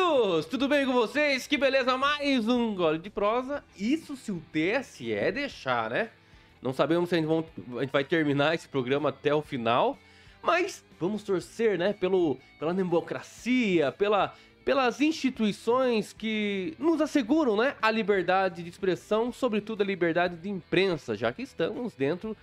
queridos! Tudo bem com vocês? Que beleza, mais um gole de prosa. Isso se o TSE deixar, né? Não sabemos se a gente, vão- a gente vai terminar esse programa até o final, mas vamos torcer, né? Pelo, pela democracia, pela, pelas instituições que nos asseguram, né? A liberdade de expressão, sobretudo a liberdade de imprensa, já que estamos dentro,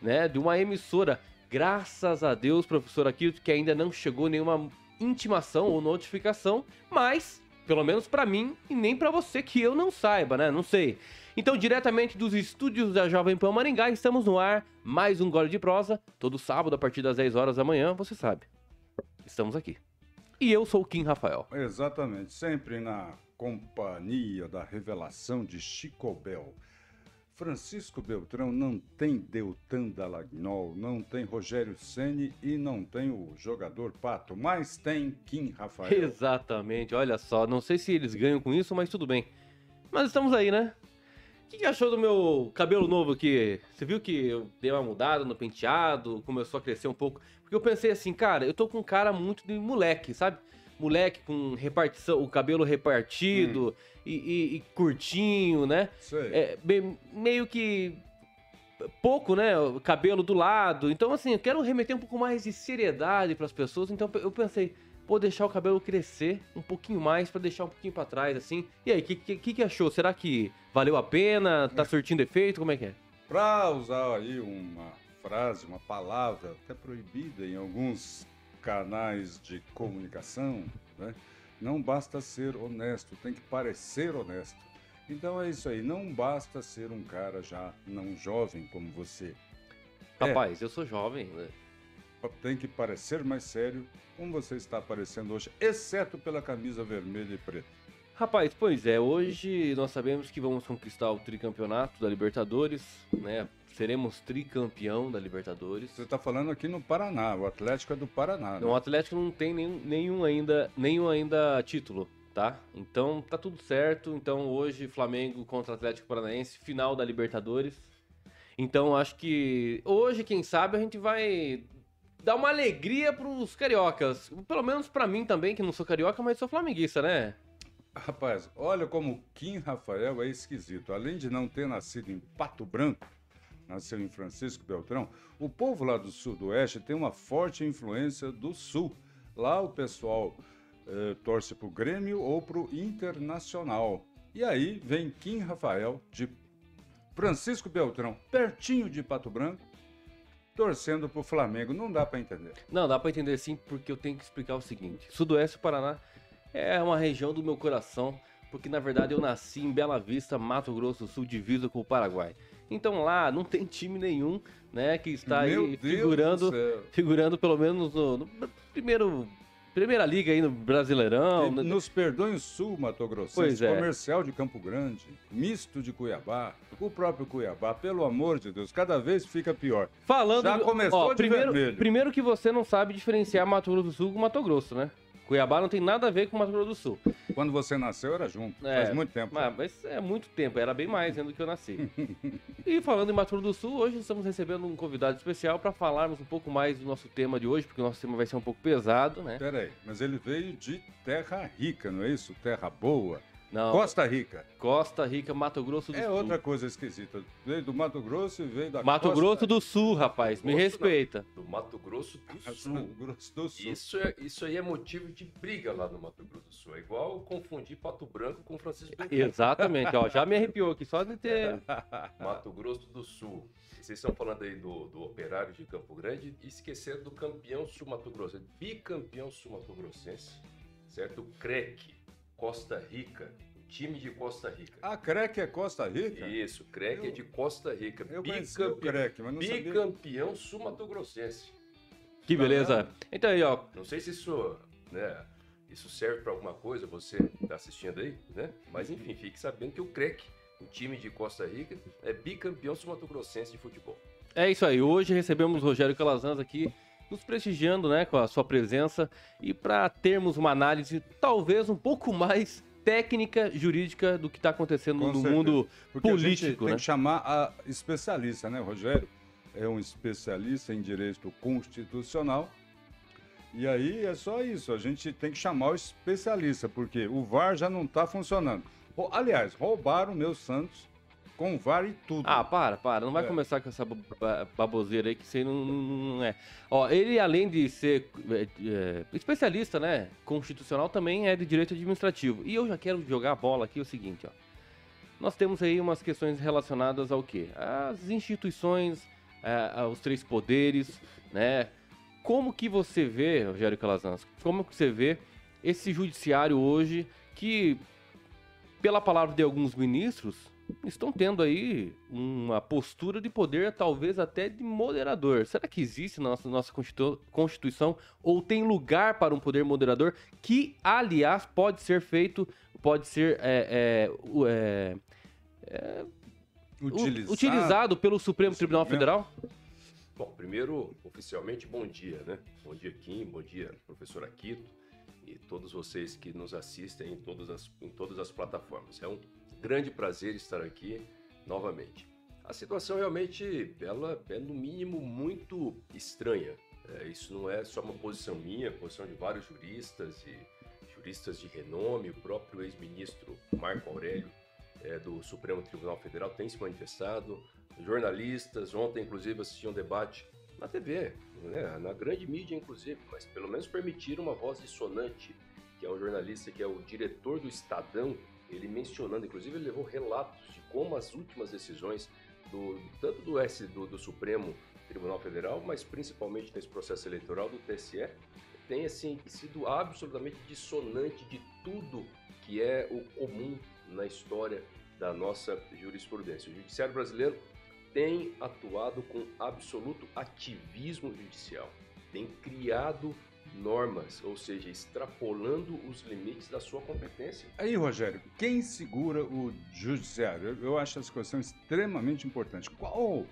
né? De uma emissora. Graças a Deus, professor Aquilto, que ainda não chegou nenhuma intimação ou notificação, mas pelo menos pra mim e nem pra você que eu não saiba, né? Não sei. Então, diretamente dos estúdios da Jovem Pan Maringá, estamos no ar, mais um gole de prosa, todo sábado a partir das 10 horas da manhã, você sabe. Estamos aqui. E eu sou o Kim Rafael. Exatamente, sempre na companhia da revelação de Chico Bel. Francisco Beltrão não tem Deltan Dallagnol, não tem Rogério Ceni e não tem o jogador Pato, mas tem Kim Rafael. Exatamente, olha só, não sei se eles ganham com isso, mas tudo bem. Mas estamos aí, né? O que, que achou do meu cabelo novo aqui? Você viu que eu dei uma mudada no penteado, começou a crescer um pouco? Porque eu pensei assim, cara, eu tô com um cara muito de moleque, sabe? Moleque com repartição, o cabelo repartido e, e- e curtinho, né? Sei. É, bem- meio que pouco, né? O cabelo do lado. Então, assim, eu quero remeter um pouco mais de seriedade para as pessoas. Então, eu pensei, vou deixar o cabelo crescer um pouquinho mais para deixar um pouquinho para trás, assim. E aí, o que, que, que achou? Será que valeu a pena? Tá surtindo efeito? Como é que é? Para usar aí uma frase, uma palavra até proibida em alguns canais de comunicação, né? não basta ser honesto, tem que parecer honesto. Então é isso aí, não basta ser um cara já não jovem como você. É. Rapaz, eu sou jovem, né? Tem que parecer mais sério, como você está aparecendo hoje, exceto pela camisa vermelha e preta. Rapaz, pois é, hoje nós sabemos que vamos conquistar o tricampeonato da Libertadores, né? Seremos tricampeão da Libertadores. Você está falando aqui no Paraná, o Atlético é do Paraná. Não, o Atlético não tem nenhum, nenhum ainda, nenhum ainda título, tá? Então tá tudo certo. Então hoje Flamengo contra Atlético Paranaense, final da Libertadores. Então acho que hoje, quem sabe, a gente vai dar uma alegria pros cariocas. Pelo menos pra mim também, que não sou carioca, mas sou flamenguista, né? Rapaz, olha como Kim Rafael é esquisito. Além de não ter nascido em Pato Branco, nasceu em Francisco Beltrão, o povo lá do sudoeste tem uma forte influência do sul. Lá o pessoal eh, torce pro Grêmio ou pro Internacional. E aí vem Kim Rafael de Francisco Beltrão, pertinho de Pato Branco, torcendo pro Flamengo. Não dá para entender. Não, dá pra entender sim, porque eu tenho que explicar o seguinte. Sudoeste do Paraná é uma região do meu coração, porque na verdade eu nasci em Bela Vista, Mato Grosso do Sul, divisa com o Paraguai. Então lá não tem time nenhum, né, que está Meu aí Deus figurando, figurando pelo menos no, no primeiro primeira liga aí no Brasileirão. E né? Nos Perdões Sul, Mato Grosso, Pois é. comercial de Campo Grande, misto de Cuiabá, o próprio Cuiabá, pelo amor de Deus, cada vez fica pior. Falando Já começou de primeiro, vermelho. primeiro que você não sabe diferenciar Mato Grosso do Sul com Mato Grosso, né? Cuiabá não tem nada a ver com Mato Grosso do Sul. Quando você nasceu era junto, É, faz muito tempo. Mas, mas é muito tempo, era bem mais do que eu nasci. e falando em Mato Grosso do Sul, hoje estamos recebendo um convidado especial para falarmos um pouco mais do nosso tema de hoje, porque o nosso tema vai ser um pouco pesado, né? Peraí, mas ele veio de Terra Rica, não é isso? Terra Boa. Não, Costa Rica. Costa Rica, Mato Grosso do É Sul. outra coisa esquisita. Veio do Mato Grosso e veio da Mato Costa Grosso do Sul, rapaz, me respeita. do Mato Grosso do Mato Sul. Grosso do Sul. Isso, é, isso aí é motivo de briga lá no Mato Grosso do Sul. É igual confundir Pato Branco com Francisco Beltrão. Exatamente, ó, já me arrepiou aqui só de ter. Mato Grosso do Sul. Vocês estão falando aí do, do operário de Campo Grande e esqueceram do campeão sul-mato Grosso, bicampeão sul-mato grossense, certo? O CREC, Costa Rica, time de Costa Rica. A CREC é Costa Rica? Isso, o CREC é de Costa Rica, Eu conheci o CREC, mas não sabia. bicampeão sul-mato grossense. Que beleza. Então aí, ó, Não sei se isso, né, isso serve para alguma coisa, você está assistindo aí, né? Mas enfim, fique sabendo que o CREC, o time de Costa Rica, é bicampeão sul-mato-grossense de futebol. É isso aí. Hoje recebemos o Rogério Calazans aqui, nos prestigiando, né, com a sua presença e para termos uma análise talvez um pouco mais técnica jurídica do que está acontecendo Com no certeza. mundo Porque a gente político, tem né? que chamar a especialista, né, Rogério? É um especialista em direito constitucional E aí é só isso, a gente tem que chamar o especialista, porque o VAR já não está funcionando. Aliás, roubaram o meu Santos com VAR e tudo. Ah, para, para. Não vai é. começar com essa baboseira aí que você não, não, é. Ó, ele, além de ser é, é, especialista, né, constitucional, também é de direito administrativo. E eu já quero jogar a bola aqui o seguinte, ó. Nós temos aí umas questões relacionadas ao quê? As instituições, é, aos três poderes, né? Como que você vê, Rogério Calazans, como que você vê esse judiciário hoje que, pela palavra de alguns ministros, estão tendo aí uma postura de poder, talvez até de moderador. Será que existe na nossa, nossa Constituição ou tem lugar para um poder moderador que, aliás, pode ser feito, pode ser é, é, é, é utilizado. utilizado. pelo Supremo Tribunal Federal? Bom, primeiro, oficialmente, bom dia, né? Bom dia, Kim, bom dia, professor Aquito e todos vocês que nos assistem em todas as, em todas as plataformas. É um grande prazer estar aqui novamente. A situação realmente, ela é no mínimo muito estranha. É, isso não é só uma posição minha, posição de vários juristas e juristas de renome, o próprio ex-ministro Marco Aurélio é, do Supremo Tribunal Federal tem se manifestado, jornalistas, ontem inclusive assisti um debate na TV, né, na grande mídia inclusive, mas pelo menos permitiram uma voz dissonante, que é um jornalista que é o diretor do Estadão, ele mencionando, inclusive ele levou relatos de como as últimas decisões do, tanto do, S, do, do Supremo Tribunal Federal, mas principalmente nesse processo eleitoral do TSE, tem assim sido absolutamente dissonante de tudo que é o comum na história da nossa jurisprudência. O judiciário brasileiro tem atuado com absoluto ativismo judicial, tem criado normas, ou seja, extrapolando os limites da sua competência. Aí, Rogério, quem segura o judiciário? Eu acho essa questão extremamente importante. Qual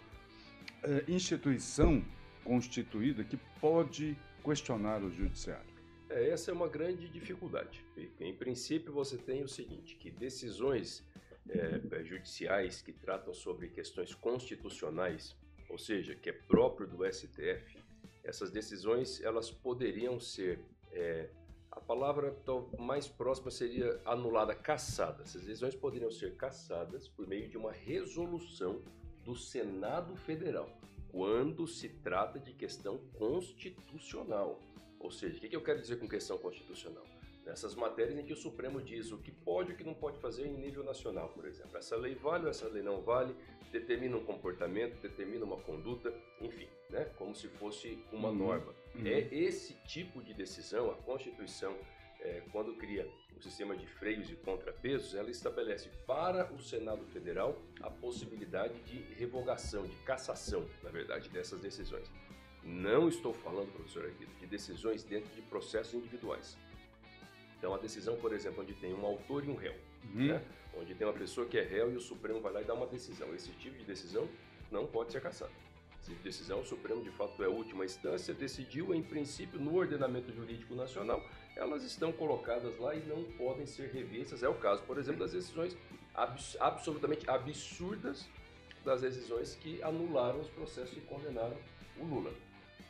é, instituição constituída que pode questionar o judiciário? É, essa é uma grande dificuldade. Em princípio, você tem o seguinte, que decisões é, judiciais que tratam sobre questões constitucionais, ou seja, que é próprio do STF, essas decisões elas poderiam ser é, a palavra mais próxima seria anulada, cassada. Essas decisões poderiam ser cassadas por meio de uma resolução do Senado Federal, quando se trata de questão constitucional. Ou seja, o que eu quero dizer com questão constitucional? Nessas matérias em que o Supremo diz o que pode e o que não pode fazer em nível nacional, por exemplo. Essa lei vale ou essa lei não vale, determina um comportamento, determina uma conduta, enfim, né? como se fosse uma uhum. norma. Uhum. É esse tipo de decisão, a Constituição, é, quando cria o sistema de freios e contrapesos, ela estabelece para o Senado Federal a possibilidade de revogação, de cassação, na verdade, dessas decisões. Não estou falando, professor Aguido, de decisões dentro de processos individuais. Então, a decisão, por exemplo, onde tem um autor e um réu, uhum. né? onde tem uma pessoa que é réu e o Supremo vai lá e dá uma decisão. Esse tipo de decisão não pode ser cassado. Essa decisão, o Supremo de fato é a última instância, decidiu, em princípio, no ordenamento jurídico nacional, elas estão colocadas lá e não podem ser revistas. É o caso, por exemplo, das decisões abs absolutamente absurdas das decisões que anularam os processos e condenaram o Lula.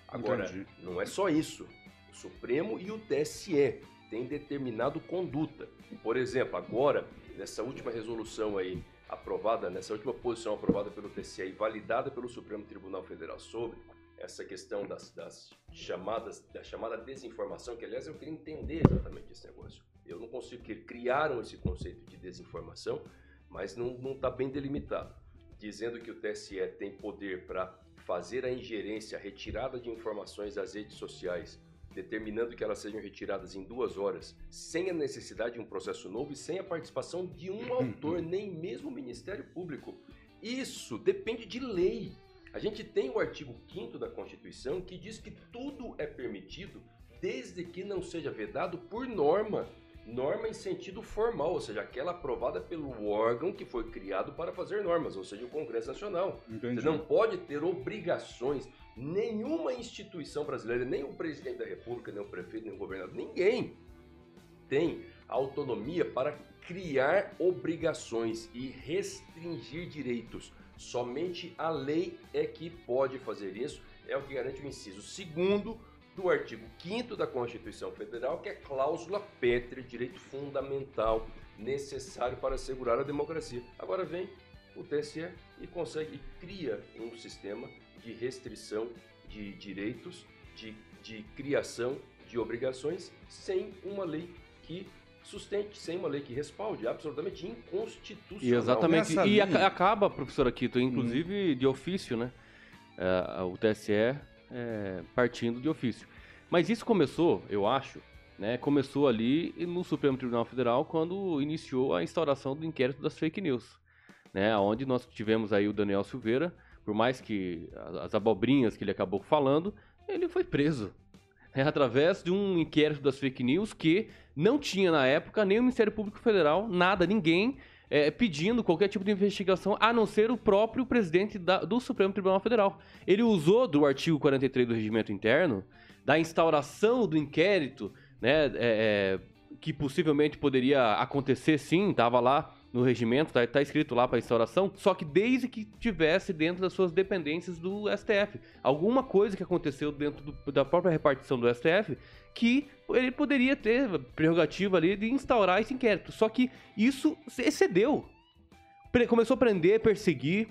Agora, Entendi. não é só isso. O Supremo e o TSE tem determinado conduta. Por exemplo, agora, nessa última resolução aí, aprovada, nessa última posição aprovada pelo TCE e validada pelo Supremo Tribunal Federal sobre essa questão das, das chamadas, da chamada desinformação, que aliás eu queria entender exatamente esse negócio. Eu não consigo, que criaram esse conceito de desinformação, mas não está bem delimitado, dizendo que o TSE tem poder para fazer a ingerência, a retirada de informações das redes sociais determinando que elas sejam retiradas em duas horas, sem a necessidade de um processo novo e sem a participação de um autor, nem mesmo o Ministério Público. Isso depende de lei. A gente tem o artigo 5 da Constituição que diz que tudo é permitido desde que não seja vedado por norma. Norma em sentido formal, ou seja, aquela aprovada pelo órgão que foi criado para fazer normas, ou seja, o Congresso Nacional. Entendi. Você não pode ter obrigações nenhuma instituição brasileira, nem o presidente da República, nem o prefeito, nem o governador, ninguém tem autonomia para criar obrigações e restringir direitos. Somente a lei é que pode fazer isso, é o que garante o inciso segundo do artigo 5 da Constituição Federal, que é cláusula pétrea, direito fundamental necessário para assegurar a democracia. Agora vem o TSE e consegue e cria um sistema de restrição de direitos, de, de criação de obrigações, sem uma lei que sustente, sem uma lei que respalde, absolutamente inconstitucional. E exatamente. E linha- acaba, professora Quito, inclusive de ofício, né? É, o TSE é, partindo de ofício. Mas isso começou, eu acho, né? Começou ali no Supremo Tribunal Federal quando iniciou a instauração do inquérito das fake news, né? Onde nós tivemos aí o Daniel Silveira, por mais que as- as abobrinhas que ele acabou falando, ele foi preso. né, através de um inquérito das fake news que não tinha na época nem o Ministério Público Federal, nada, ninguém é, pedindo qualquer tipo de investigação, a não ser o próprio presidente da- do Supremo Tribunal Federal. Ele usou do artigo 43 do Regimento Interno, da instauração do inquérito, né, é, é, que possivelmente poderia acontecer sim, estava lá no regimento, tá, tá escrito lá para instauração, só que desde que tivesse dentro das suas dependências do STF. Alguma coisa que aconteceu dentro do- da própria repartição do STF que ele poderia ter prerrogativa ali de instaurar esse inquérito. Só que isso excedeu. Começou a prender, perseguir,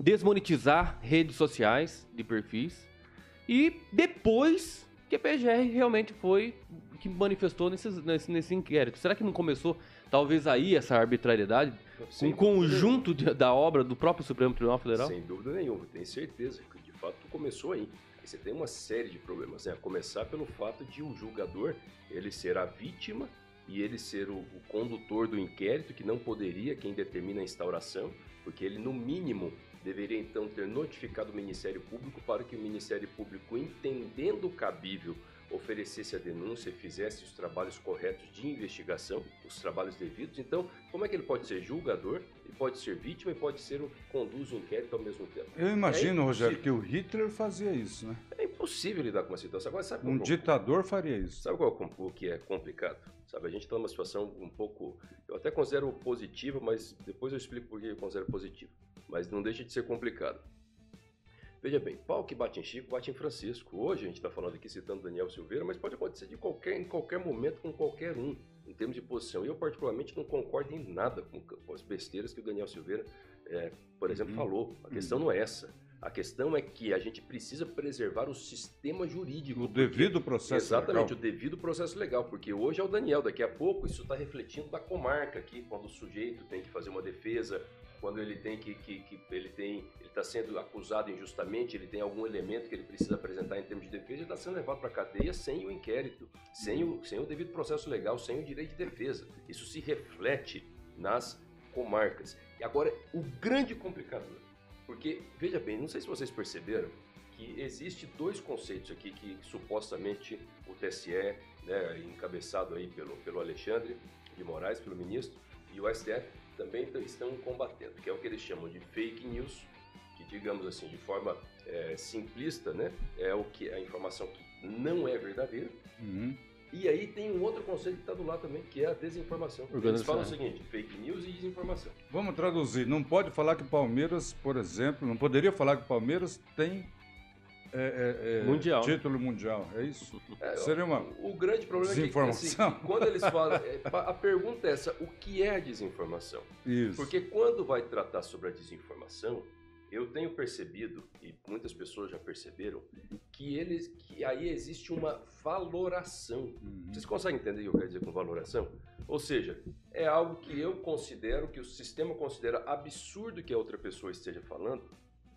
desmonetizar redes sociais de perfis. E depois que a PGR realmente foi que manifestou nesses, nesse, nesse inquérito. Será que não começou, talvez, aí essa arbitrariedade? Sem um conjunto de- da obra do próprio Supremo Tribunal Federal? Sem dúvida nenhuma, tenho certeza que de fato começou aí. Aí você tem uma série de problemas, né? A começar pelo fato de o julgador ele ser a vítima e ele ser o, o condutor do inquérito, que não poderia quem determina a instauração, porque ele no mínimo deveria então ter notificado o Ministério Público para que o Ministério Público, entendendo cabível, oferecesse a denúncia e fizesse os trabalhos corretos de investigação, os trabalhos devidos. Então, como é que ele pode ser julgador, ele pode ser vítima e pode ser o que conduz o inquérito ao mesmo tempo? Eu imagino, É Rogério, que o Hitler fazia isso, né? É impossível lidar com uma situação. Agora, sabe Um é o- ditador faria isso. Sabe qual é o o que é complicado? Sabe, a gente está numa situação um pouco, eu até considero positiva, mas depois eu explico por que eu considero positiva. Mas não deixa de ser complicado. Veja bem, pau que bate em Chico, bate em Francisco. Hoje a gente está falando aqui citando Daniel Silveira, mas pode acontecer de qualquer, em qualquer momento com qualquer um, em termos de posição. Eu, particularmente, não concordo em nada com, as besteiras que o Daniel Silveira, é, por exemplo, Uhum. falou. A questão não é essa. A questão é que a gente precisa preservar o sistema jurídico. O devido processo Exatamente, legal. o devido processo legal, porque hoje é o Daniel, daqui a pouco isso está refletindo da comarca aqui, quando o sujeito tem que fazer uma defesa, quando ele tem que, que, que ele tem, ele está sendo acusado injustamente, ele tem algum elemento que ele precisa apresentar em termos de defesa, ele está sendo levado para a cadeia sem o inquérito, sem o, sem o devido processo legal, sem o direito de defesa. Isso se reflete nas comarcas. E agora, o grande complicador, porque, veja bem, não sei se vocês perceberam, que existe dois conceitos aqui que supostamente o TSE, né, encabeçado aí pelo, pelo Alexandre de Moraes, pelo ministro, e o STF também estão combatendo, que é o que eles chamam de fake news, que digamos assim, de forma eh, simplista, né, é o que a informação que não é verdadeira. Uhum. E aí tem um outro conceito que está do lado também, que é a desinformação. Eles falam o seguinte, fake news e desinformação. Vamos traduzir. Não pode falar que o Palmeiras, por exemplo, não poderia falar que o Palmeiras tem é, é, é, Mundial. título mundial. É isso? É, Seria uma O grande problema é que desinformação. assim, quando eles falam, é, a pergunta é essa, o que é a desinformação? Isso. Porque quando vai tratar sobre a desinformação, eu tenho percebido, e muitas pessoas já perceberam, que, eles, que aí existe uma valoração. Uhum. Vocês conseguem entender o que eu quero dizer com valoração? Ou seja, é algo que eu considero, que o sistema considera absurdo que a outra pessoa esteja falando,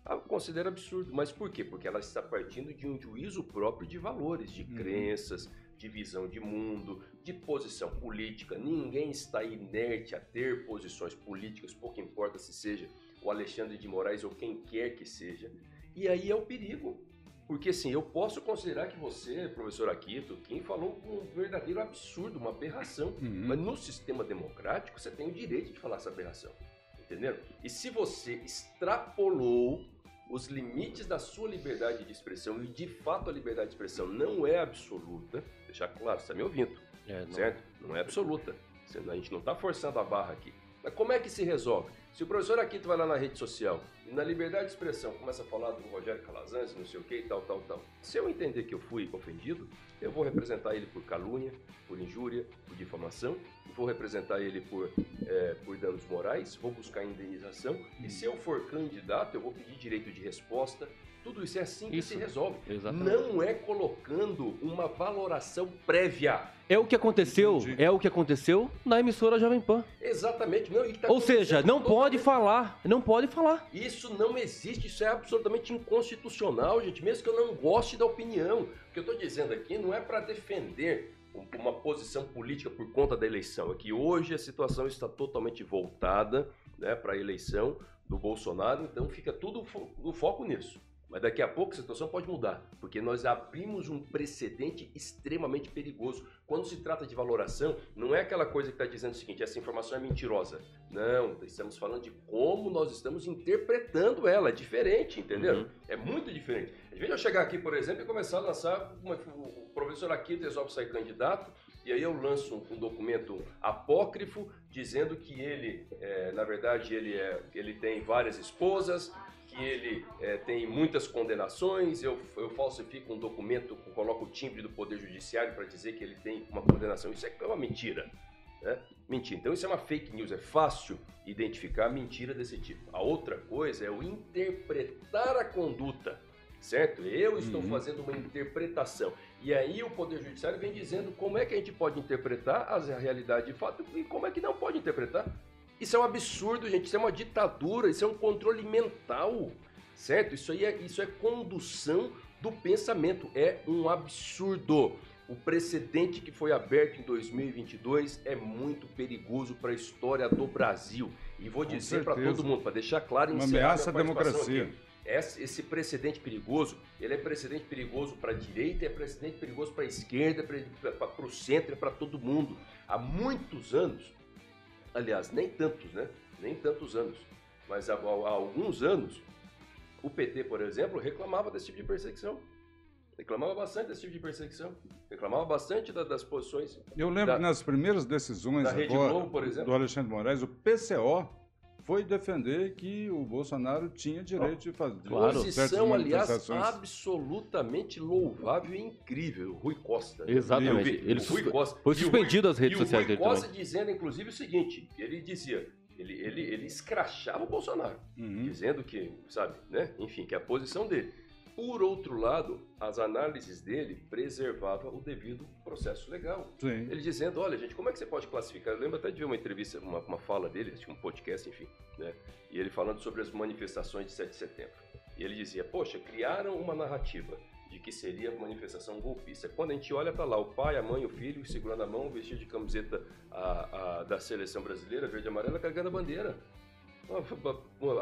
ah, considera absurdo. Mas por quê? Porque ela está partindo de um juízo próprio de valores, de Uhum. crenças, de visão de mundo, de posição política. Ninguém está inerte a ter posições políticas, pouco importa se seja o Alexandre de Moraes ou quem quer que seja. E aí é o perigo. Porque assim, eu posso considerar que você, professor Aquito, quem falou um verdadeiro absurdo, uma aberração. Uhum. Mas no sistema democrático, você tem o direito de falar essa aberração. Entenderam? E se você extrapolou os limites da sua liberdade de expressão, e de fato a liberdade de expressão não é absoluta, deixar claro, você está me ouvindo, É, não- certo? Não é absoluta. A gente não está forçando a barra aqui. Mas como é que se resolve? Se o professor Aquito vai lá na rede social e na liberdade de expressão começa a falar do Rogério Calazans, não sei o que tal, tal, tal. Se eu entender que eu fui ofendido, eu vou representar ele por calúnia, por injúria, por difamação, vou representar ele por, é, por danos morais, vou buscar indenização, e se eu for candidato, eu vou pedir direito de resposta, tudo isso é assim que Isso. se resolve. Exatamente. Não é colocando uma valoração prévia. É o que aconteceu, Entendi. é o que aconteceu na emissora Jovem Pan. Exatamente. Não, tá Ou seja, não pode totalmente. falar, não pode falar. Isso não existe, isso é absolutamente inconstitucional, gente, mesmo que eu não goste da opinião. O que eu estou dizendo aqui não é para defender um- uma posição política por conta da eleição. É que hoje a situação está totalmente voltada né, para a eleição do Bolsonaro, então fica tudo fo- no foco nisso. Mas daqui a pouco a situação pode mudar, porque nós abrimos um precedente extremamente perigoso. Quando se trata de valoração, não é aquela coisa que está dizendo o seguinte: essa informação é mentirosa. Não, estamos falando de como nós estamos interpretando ela. É diferente, entendeu? Uhum. É muito diferente. Às vezes eu chegar aqui, por exemplo, e começar a lançar. Uma, o professor aqui resolve sair candidato, e aí eu lanço um, um documento apócrifo dizendo que ele, é, na verdade, ele, é, ele tem várias esposas, que ele é, tem muitas condenações, eu, eu falsifico um documento, coloco o timbre do Poder Judiciário para dizer que ele tem uma condenação. Isso é uma mentira. Né? Mentira. Então isso é uma fake news, é fácil identificar mentira desse tipo. A outra coisa é o interpretar a conduta, certo? Eu estou Uhum. fazendo uma interpretação. E aí o Poder Judiciário vem dizendo como é que a gente pode interpretar a realidade de fato e como é que não pode interpretar. Isso é um absurdo, gente. Isso é uma ditadura, isso é um controle mental, certo? Isso aí é, isso é condução do pensamento. É um absurdo. O precedente que foi aberto em 2022 é muito perigoso para a história do Brasil. E vou Com dizer para todo mundo, para deixar claro Uma ameaça à democracia. aqui. Esse, esse precedente perigoso, ele é precedente perigoso para a direita, é precedente perigoso para a esquerda, para o centro, é para todo mundo. Há muitos anos, aliás, nem tantos, né? Nem tantos anos, mas há, há- alguns anos, o PT, por exemplo, reclamava desse tipo de perseguição. Reclamava bastante desse tipo de perseguição. Reclamava bastante da- das posições. Eu lembro Da- que nas primeiras decisões da Rede agora, Globo, por exemplo. do Alexandre de Moraes, o PCO foi defender que o Bolsonaro tinha direito de fazer Claro. Posição, aliás, absolutamente louvável e incrível. Rui Costa. Exatamente. Eu vi, Ele o Rui Costa. foi suspendido das redes e o sociais Rui dele Costa dizendo, inclusive, o seguinte: ele dizia, ele, ele, ele escrachava o Bolsonaro. Uhum. dizendo que, sabe, né? Enfim, que é a posição dele. Por outro lado, as análises dele preservavam o devido processo legal. Sim. Ele dizendo, olha, gente, como é que você pode classificar? Eu lembro até de ver uma entrevista, uma, uma fala dele, um podcast, enfim, né? E ele falando sobre as manifestações de 7 de setembro. E ele dizia, poxa, criaram uma narrativa de que seria manifestação golpista. Quando a gente olha para lá, o pai, a mãe, o filho, segurando a mão, vestido de camiseta a, a- da seleção brasileira, verde e amarela, carregando a bandeira.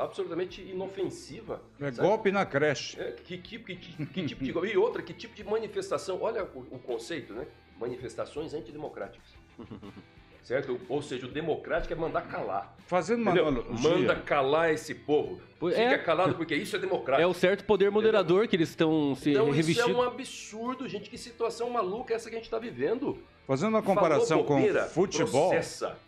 Absolutamente inofensiva. É sabe? golpe na creche. É, que, tipo, que, que- que tipo de E outra, que tipo de manifestação? Olha o, o conceito, né? Manifestações antidemocráticas. certo? Ou seja, o democrático é mandar calar. Fazendo uma Manda calar esse povo. Fica é. calado porque isso é democrático. É o certo poder moderador que eles estão se Então isso é revestindo. um absurdo, gente. Que situação maluca é essa que a gente está vivendo? fazendo uma comparação Falou bobeira, com futebol, Processa.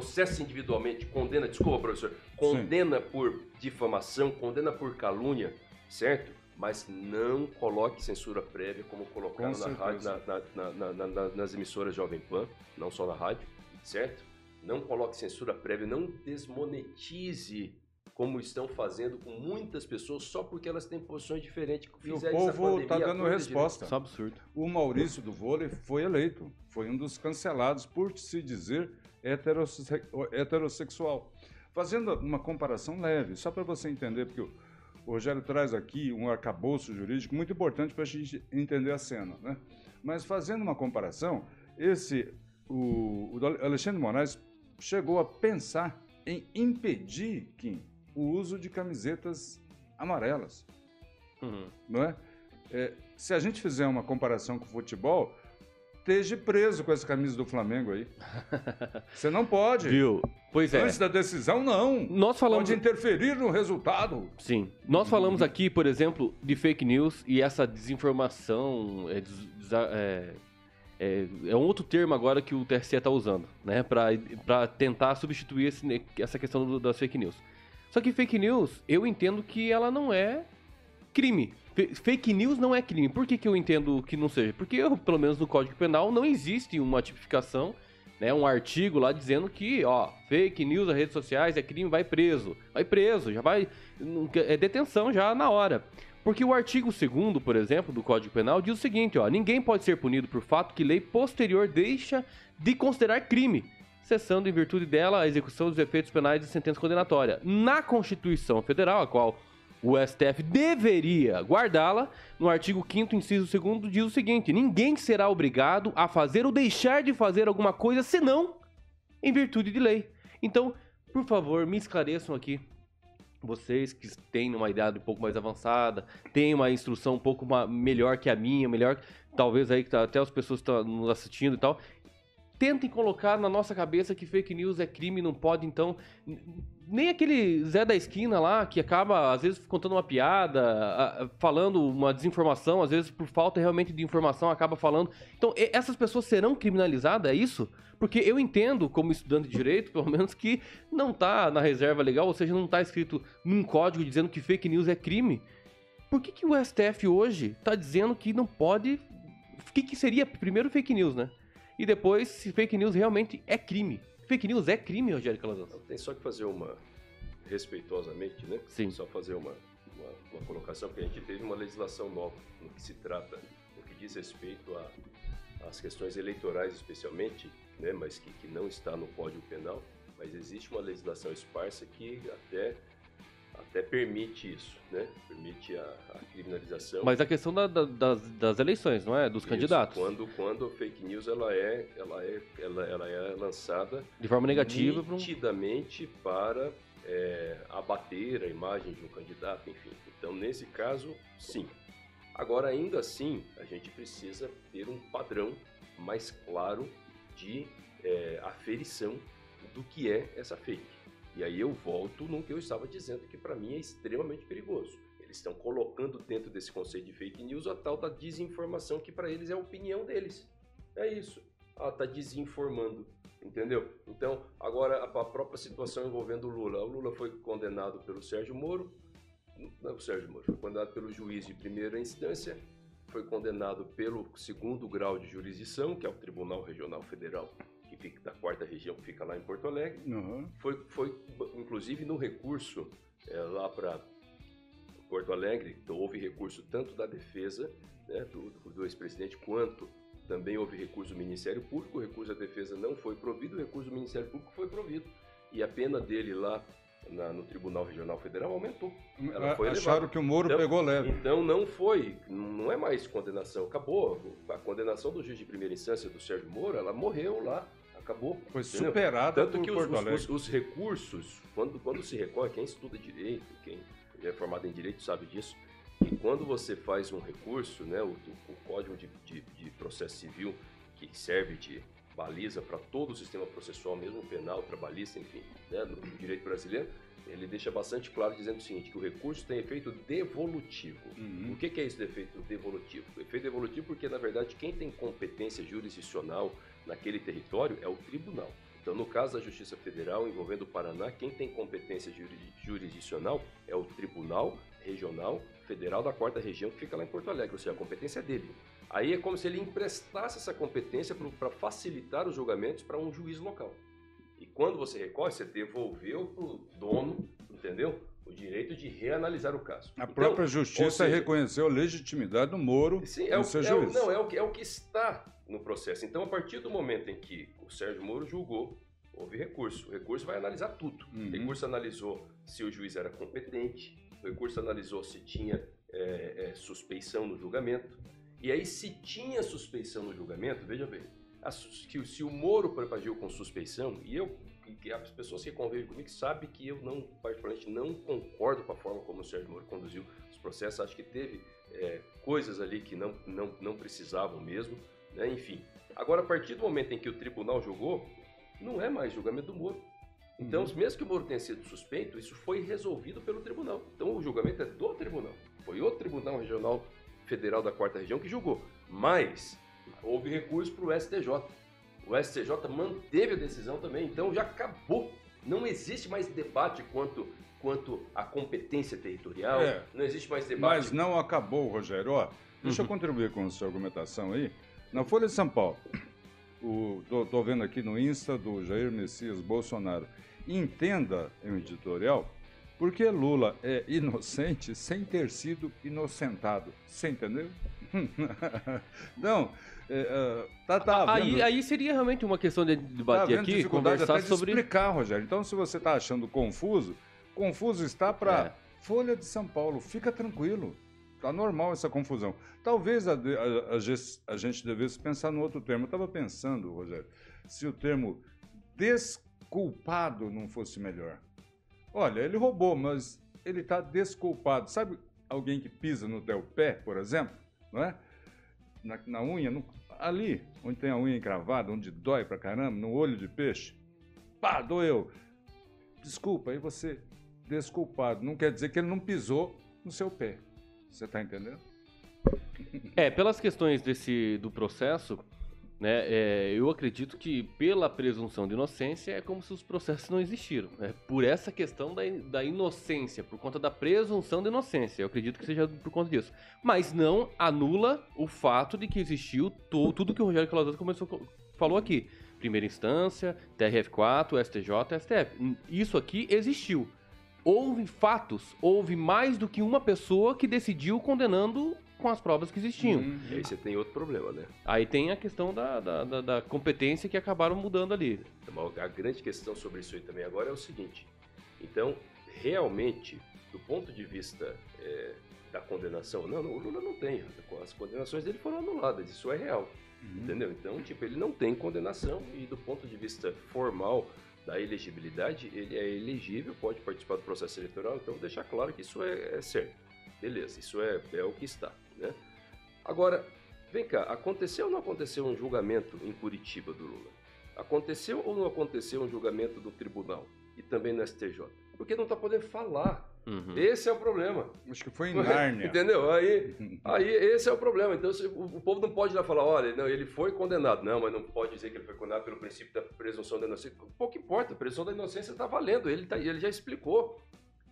Processa individualmente, condena, desculpa, professor, condena por difamação, condena por calúnia, certo? Mas não coloque censura prévia, como colocaram Com na rádio, na- na- na- na- na- nas emissoras Jovem Pan, não só na rádio, certo? Não coloque censura prévia, não desmonetize como estão fazendo com muitas pessoas só porque elas têm posições diferentes. e o povo está dando resposta. Isso é um absurdo. O Maurício do vôlei foi eleito, foi um dos cancelados por se dizer heterosse- heterossexual. Fazendo uma comparação leve, só para você entender, porque o Rogério traz aqui um arcabouço jurídico muito importante para a gente entender a cena, né? Mas fazendo uma comparação, esse o, o Alexandre Moraes chegou a pensar em impedir, Kim, o uso de camisetas amarelas Uhum. não é? É, se a gente fizer uma comparação com o futebol, esteja preso com essa camisa do Flamengo aí. Você não pode. Viu? Pois é. Antes da decisão, não. Nós falamos. Pode interferir no resultado. Sim. Nós falamos aqui, por exemplo, de fake news e essa desinformação é, é, é, é um outro termo agora que o TSE está usando, né? Para tentar substituir esse, essa questão do, das fake news. Só que fake news, eu entendo que ela não é crime. Fake news não é crime. Por que, que eu entendo que não seja? Porque, eu, pelo menos no Código Penal, não existe uma tipificação, né, um artigo lá dizendo que, ó, fake news nas redes sociais é crime, vai preso. Vai preso, já vai. É detenção já na hora. Porque o artigo 2 por exemplo, do Código Penal diz o seguinte, ó, ninguém pode ser punido por fato que lei posterior deixa de considerar crime, cessando em virtude dela a execução dos efeitos penais de sentença condenatória. Na Constituição Federal, a qual o STF deveria guardá-la, no artigo 5 inciso 2 diz o seguinte: ninguém será obrigado a fazer ou deixar de fazer alguma coisa senão em virtude de lei. Então, por favor, me esclareçam aqui vocês que têm uma idade um pouco mais avançada, têm uma instrução um pouco melhor que a minha, melhor, talvez aí que tá, até as pessoas estão nos assistindo e tal, tentem colocar na nossa cabeça que fake news é crime, não pode, então. Nem aquele Zé da esquina lá, que acaba, às vezes, contando uma piada, falando uma desinformação, às vezes, por falta realmente de informação, acaba falando. Então, essas pessoas serão criminalizadas, é isso? Porque eu entendo, como estudante de direito, pelo menos, que não está na reserva legal, ou seja, não está escrito num código dizendo que fake news é crime. Por que, que o STF hoje está dizendo que não pode. O que, que seria primeiro fake news, né? E depois, se fake news realmente é crime. Fake news é crime, Rogério Calazans? Tem só que fazer uma, respeitosamente, né? Sim. Só fazer uma, uma, uma colocação, porque a gente teve uma legislação nova no que se trata, no que diz respeito às questões eleitorais especialmente, né? Mas que, que não está no Código Penal, mas existe uma legislação esparsa que até até permite isso, né? Permite a, a criminalização. Mas a questão da, da, das, das, eleições, não é? Dos isso, candidatos. Quando, quando a fake news ela é, ela é, ela, ela é lançada de forma negativa, nitidamente para é, abater a imagem de um candidato, enfim. Então, nesse caso, sim. Agora, ainda assim, a gente precisa ter um padrão mais claro de é, aferição do que é essa fake. E aí eu volto no que eu estava dizendo, que para mim é extremamente perigoso. Eles estão colocando dentro desse conceito de fake news a tal da desinformação, que para eles é a opinião deles. É isso. Ah, tá desinformando. Entendeu? Então, agora a própria situação envolvendo o Lula. O Lula foi condenado pelo Sérgio Moro. Não, o Sérgio Moro, foi condenado pelo juiz de primeira instância, foi condenado pelo segundo grau de jurisdição, que é o Tribunal Regional Federal que fica da quarta região, que fica lá em Porto Alegre. Uhum. Foi, foi, inclusive, no recurso é, lá para Porto Alegre, então, houve recurso tanto da defesa né, do, do ex-presidente, quanto também houve recurso do Ministério Público. O recurso da defesa não foi provido, o recurso do Ministério Público foi provido. E a pena dele lá na, no Tribunal Regional Federal aumentou. Ela foi Acharam elevada. que o Moro então, pegou leve. Então não foi, não é mais condenação, acabou. A condenação do juiz de primeira instância do Sérgio Moro, ela morreu lá acabou. Foi superada Tanto que os, os, os, recursos, quando, quando se recorre, quem estuda direito, quem é formado em direito sabe disso, e quando você faz um recurso, né, o, o Código de, de, de, Processo Civil, que serve de baliza para todo o sistema processual, mesmo penal, trabalhista, enfim, né, no direito brasileiro, ele deixa bastante claro dizendo o seguinte, que o recurso tem efeito devolutivo. Uhum. O que, que é esse efeito devolutivo? O efeito devolutivo porque, na verdade, quem tem competência jurisdicional naquele território é o tribunal. Então, no caso da Justiça Federal envolvendo o Paraná, quem tem competência jurisdicional é o Tribunal Regional Federal da Quarta Região, que fica lá em Porto Alegre, ou seja, a competência é dele. Aí é como se ele emprestasse essa competência para facilitar os julgamentos para um juiz local. E quando você recorre, você devolveu para o dono, entendeu? O direito de reanalisar o caso. A então, própria justiça seja, reconheceu a legitimidade do Moro sim, é o, é o, não, é o, é o que está no processo. Então, a partir do momento em que o Sérgio Moro julgou, houve recurso. O recurso vai analisar tudo. Uhum. O recurso analisou se o juiz era competente, o recurso analisou se tinha é, é, suspeição no julgamento. E aí, se tinha suspeição no julgamento, veja bem, a, que se o Moro agiu com suspeição, e eu que as pessoas que convivem comigo sabem que eu não, particularmente, não concordo com a forma como o Sérgio Moro conduziu os processos. Acho que teve é, coisas ali que não, não, não precisavam mesmo. Né? Enfim, agora a partir do momento em que o tribunal julgou, não é mais julgamento do Moro. Então, uhum. mesmo que o Moro tenha sido suspeito, isso foi resolvido pelo tribunal. Então, o julgamento é do tribunal. Foi o Tribunal Regional Federal da Quarta Região que julgou. Mas houve recurso para o STJ. O STJ manteve a decisão também, então já acabou. Não existe mais debate quanto, quanto à competência territorial, É. não existe mais debate. Mas não acabou, Rogério. Ó, deixa eu contribuir com a sua argumentação aí. Na Folha de São Paulo, tô vendo aqui no Insta do Jair Messias Bolsonaro. Entenda em editorial porque Lula é inocente sem ter sido inocentado. Você entendeu? não, é, é, tá, tá aí, aí seria realmente uma questão de tá debater havendo aqui, conversar sobre. explicar, Rogério. Então, se você está achando confuso, confuso está para É. Folha de São Paulo. Fica tranquilo. Tá normal essa confusão. Talvez a, a- a a gente devesse pensar no outro termo. Eu estava pensando, Rogério, se o termo desculpado não fosse melhor. Olha, ele roubou, mas ele está desculpado. Sabe alguém que pisa no teu pé, por exemplo, não é? Na, na unha, no- ali, onde tem a unha encravada, onde dói pra caramba, no olho de peixe. Pá, doeu. Desculpa, aí você desculpado. Não quer dizer que ele não pisou no seu pé. Você tá entendendo? É, pelas questões desse do processo, né, é, eu acredito que pela presunção de inocência é como se os processos não existiram. É por essa questão da, da inocência, por conta da presunção de inocência. Eu acredito que seja por conta disso. Mas não anula o fato de que existiu to- tudo que o Rogério Calazans começou co- falou aqui. Primeira instância, TRF4, STJ, STF. Isso aqui existiu. Houve fatos, houve mais do que uma pessoa que decidiu condenando com as provas que existiam. Uhum. E aí você tem outro problema, né? Aí tem a questão da, da, da- da competência que acabaram mudando ali. Então, A grande questão sobre isso aí também agora é o seguinte. Então, realmente, do ponto de vista é, da condenação, não, não, o Lula não tem. As condenações dele foram anuladas, isso é real. Uhum. Entendeu? Então, tipo, ele não tem condenação e do ponto de vista formal da elegibilidade, ele é elegível, pode participar do processo eleitoral, então deixar claro que isso é, é certo. Beleza, isso é, é o que está, né? Agora, vem cá, aconteceu ou não aconteceu um julgamento em Curitiba do Lula? Aconteceu ou não aconteceu um julgamento do tribunal e também no STJ? Porque não está podendo falar. Uhum. Esse é o problema. Acho que foi em Nárnia. Entendeu? Aí, aí esse é o problema. Então se- o, o povo não pode ir lá falar, olha, não, ele foi condenado. Não, mas não pode dizer que ele foi condenado pelo princípio da presunção da inocência. Pouco importa, a presunção da inocência está valendo. Ele, tá, ele já explicou.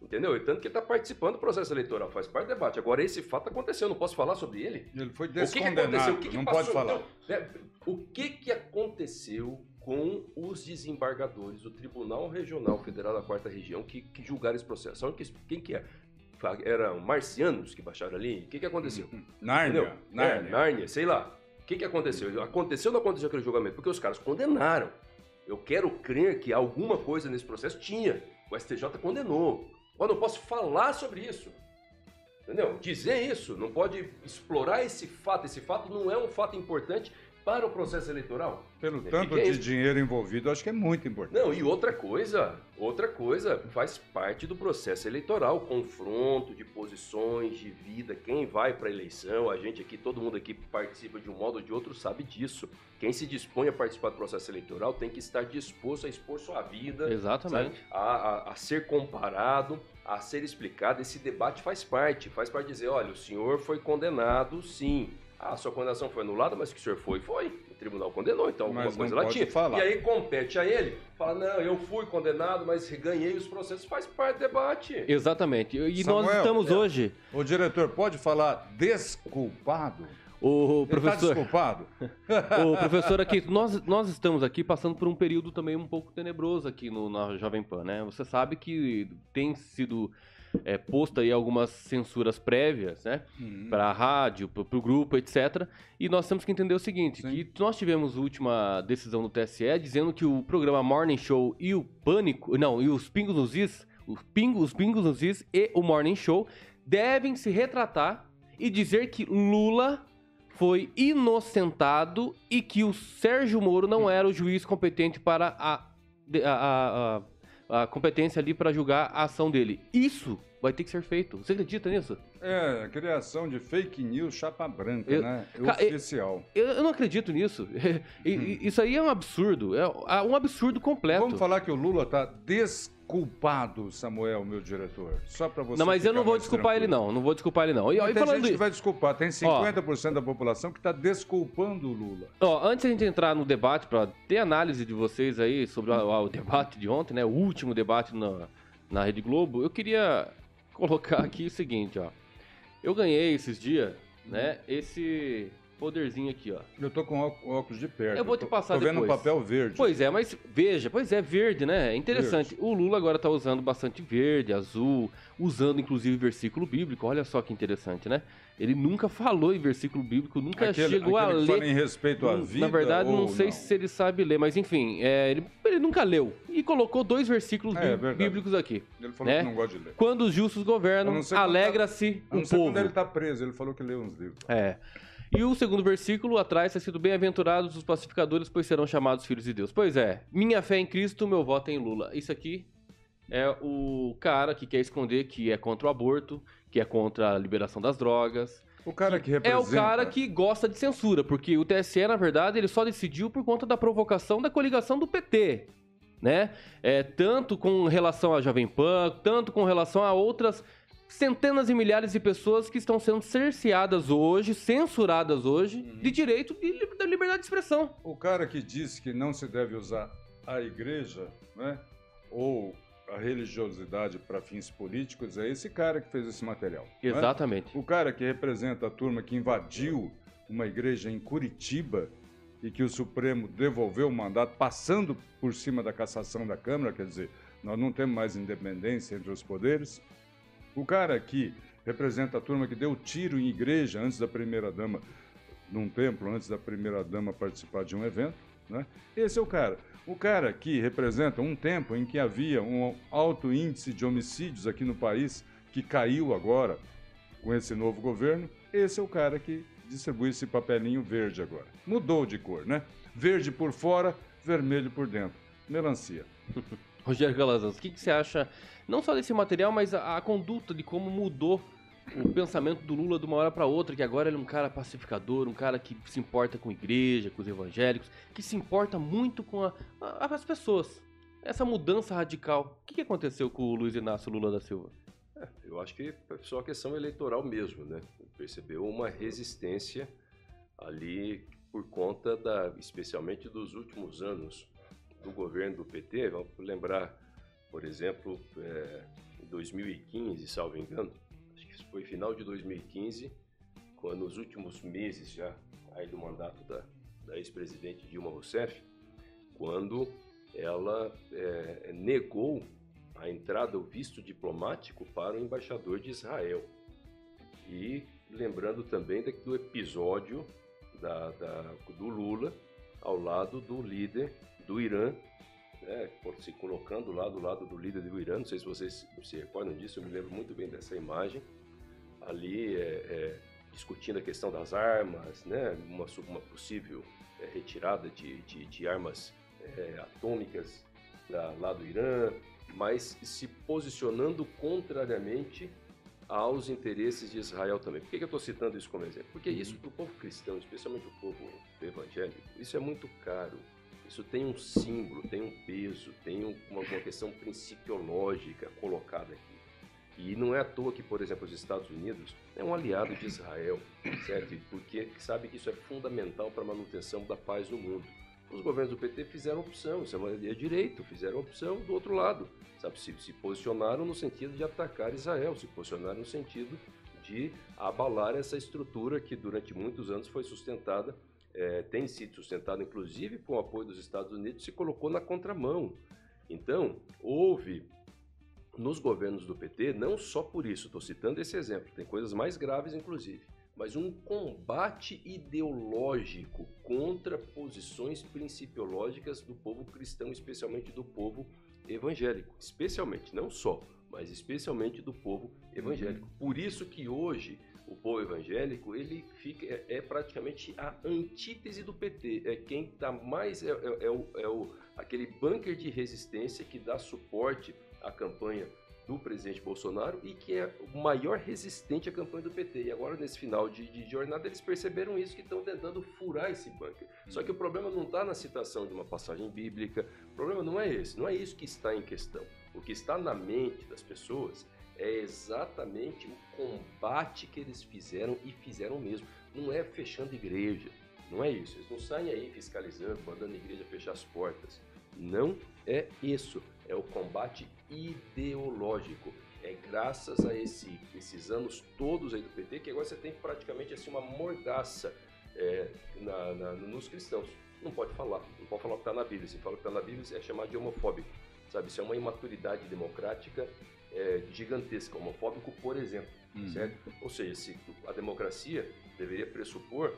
Entendeu? E tanto que ele está participando do processo eleitoral, faz parte do debate. Agora, esse fato aconteceu, eu não posso falar sobre ele? Ele foi O que, que aconteceu? descondenado. O que que não passou? pode falar. Não, né, o que, que aconteceu com os desembargadores do Tribunal Regional Federal da Quarta Região que, que julgaram esse processo? Sabe que- quem que é? Eram marcianos que baixaram ali? O que, que aconteceu? Nárnia. Entendeu? Nárnia. É, Nárnia, sei lá. O que, que aconteceu? Aconteceu ou não aconteceu aquele julgamento? Porque os caras condenaram. Eu quero crer que alguma coisa nesse processo tinha. O STJ condenou. Eu não posso falar sobre isso. Entendeu? Dizer isso, não pode explorar esse fato. Esse fato não é um fato importante para o processo eleitoral. Pelo Que tanto é de dinheiro envolvido, acho que é muito importante. Não, e outra coisa, outra coisa, faz parte do processo eleitoral, confronto de posições, de vida, quem vai para a eleição, a gente aqui, todo mundo aqui participa de um modo ou de outro sabe disso. Quem se dispõe a participar do processo eleitoral tem que estar disposto a expor sua vida, Exatamente. sabe? A, a- a ser comparado, a ser explicado. Esse debate faz parte, faz parte de dizer, olha, o senhor foi condenado, sim. Ah, sua condenação foi anulada, mas que o senhor foi, foi. O tribunal condenou, então alguma Mas coisa lá pode tinha. falar. E aí compete a ele, fala, não, eu fui condenado, mas ganhei os processos, faz parte do debate. Exatamente. E nós Samuel, estamos é. hoje, O diretor pode falar desculpado? o Ele tá professor, desculpado? o professor aqui, nós, nós estamos aqui passando por um período também um pouco tenebroso aqui no, na Jovem Pan, né? Você sabe que tem sido é, posto aí algumas censuras prévias, né? Hum. para a rádio, para o grupo, etc. E nós temos que entender o seguinte, Sim. que nós tivemos a última decisão do TSE dizendo que o programa Morning Show e o Pânico, não, e os Pingos nos Is, os Pingos, os Pingos nos Is e o Morning Show devem se retratar e dizer que Lula foi inocentado e que o Sérgio Moro não era o juiz competente para a, a, a- a- a competência ali para julgar a ação dele. Isso vai ter que ser feito. Você acredita nisso? É, criação de fake news chapa branca, Eu- né? E- Oficial. Eu, eu não acredito nisso. E- Isso aí é um absurdo. É um absurdo completo. Vamos falar que o Lula tá culpado, Samuel, meu diretor? Só para você Não, mas eu não vou desculpar ele, tranquilo. não. Não vou desculpar ele, não. E, ó, e tem gente que vai desculpar. Tem 50% da população que está desculpando o Lula. Ó, antes a gente entrar no debate, para ter análise de vocês aí sobre o, o debate de ontem, né? O último debate na, na Rede Globo, eu queria colocar aqui o seguinte, ó. Eu ganhei esses dias, né? Esse poderzinho aqui, ó. Eu tô com óculos de perto. Eu vou te tô- passar Tô vendo um depois. papel verde. Pois é, mas veja, pois é, verde, né? É interessante. O Lula agora tá usando bastante verde, azul, usando inclusive versículo bíblico. Olha só que interessante, né? Ele nunca falou em versículo bíblico, nunca Aquele, chegou aquele a que ler. fala em respeito à vida Na verdade, não sei se ele sabe ler, mas enfim, é, ele, ele nunca leu. E colocou dois versículos É, bí- é bíblicos aqui. Ele falou né? que não gosta de ler. Quando os justos governam, não quando alegra-se não o povo. quando ele tá preso. Ele falou que leu uns livros. É. E o segundo versículo atrás está sido bem-aventurados os pacificadores, pois serão chamados filhos de Deus. Pois é, minha fé em Cristo, meu voto é em Lula. Isso aqui é o cara que quer esconder que é contra o aborto, que é contra a liberação das drogas. O cara que É representa... o cara que gosta de censura, porque o TSE, na verdade, ele só decidiu por conta da provocação da coligação do PT, né? É, tanto com relação à Jovem Pan, tanto com relação a outras centenas e milhares de pessoas que estão sendo cerceadas hoje, censuradas hoje, de direito de, da liberdade de expressão. O cara que disse que não se deve usar a igreja, né? Ou a religiosidade para fins políticos, é esse cara que fez esse material. né? Exatamente. O cara que representa a turma que invadiu uma igreja em Curitiba e que o Supremo devolveu o mandato passando por cima da cassação da Câmara, quer dizer, nós não temos mais independência entre os poderes. O cara que representa a turma que deu tiro em igreja antes da primeira-dama, num templo, antes da primeira-dama participar de um evento, né? Esse é o cara. O cara que representa um tempo em que havia um alto índice de homicídios aqui no país, que caiu agora com esse novo governo, esse é o cara que distribui esse papelinho verde agora. Mudou de cor, né? Verde por fora, vermelho por dentro. Melancia. Rogério Calazans, o que, que você acha, não só desse material, mas a, a conduta de como mudou o pensamento do Lula de uma hora para outra, que agora ele é um cara pacificador, um cara que se importa com a igreja, com os evangélicos, que se importa muito com a- a- as pessoas. Essa mudança radical. O que, que aconteceu com o Luiz Inácio Lula da Silva? Eu acho que é só questão eleitoral mesmo, né? Percebeu uma resistência ali por conta da, especialmente dos últimos anos do governo do PT. Vamos lembrar, por exemplo, é, em 2015, salvo engano, acho que foi final de 2015, quando nos últimos meses já aí do mandato da, da ex-presidente Dilma Rousseff, quando ela é, negou a entrada, o visto diplomático para o embaixador de Israel. E lembrando também do episódio da- da- do Lula ao lado do líder do Irã, né, por- se colocando lá do lado do líder do Irã. Não sei se vocês se recordam disso, eu me lembro muito bem dessa imagem. Ali é, é, discutindo a questão das armas, né, uma, uma possível é, retirada de, de- de armas é, atômicas da- lá do Irã, mas se posicionando contrariamente aos interesses de Israel também. Por que, que eu estou citando isso como exemplo? Porque isso para o povo cristão, especialmente o povo evangélico, isso é muito caro. Isso tem um símbolo, tem um peso, tem um- uma, uma questão principiológica colocada aqui. E não é à toa que, por exemplo, os Estados Unidos é um aliado de Israel, certo? Porque sabe que isso é fundamental para a manutenção da paz no mundo. Os governos do PT fizeram opção, isso é, uma, é direito, fizeram opção do outro lado, sabe? Se, se posicionaram no sentido de atacar Israel, se posicionaram no sentido de abalar essa estrutura que durante muitos anos foi sustentada, eh, tem sido sustentada inclusive com o apoio dos Estados Unidos, se colocou na contramão. Então, houve nos governos do PT, não só por isso, estou citando esse exemplo, tem coisas mais graves inclusive, mas um combate ideológico contra posições principiológicas do povo cristão, especialmente do povo evangélico, especialmente, não só, mas especialmente do povo evangélico. Por isso que hoje o povo evangélico ele fica é, é praticamente a antítese do PT, é quem está mais é, é- é o, é o aquele bunker de resistência que dá suporte à campanha do presidente Bolsonaro e que é o maior resistente à campanha do PT. E agora, nesse final de, de jornada, eles perceberam isso que estão tentando furar esse bunker. Só que o problema não está na citação de uma passagem bíblica, o problema não é esse, não é isso que está em questão. O que está na mente das pessoas é exatamente o combate que eles fizeram e fizeram mesmo. Não é fechando igreja, não é isso. Eles não saem aí fiscalizando, mandando a igreja fechar as portas. Não é isso. É o combate ideológico. É graças a esse, esses anos todos aí do PT que agora você tem praticamente assim uma mordaça é, na, na, nos cristãos. Não pode falar, não pode falar o que está na Bíblia. Se fala o que está na Bíblia, é chamado de homofóbico. Sabe? Isso é uma imaturidade democrática é, gigantesca. Homofóbico, por exemplo. Uhum. Certo? Ou seja, se a democracia deveria pressupor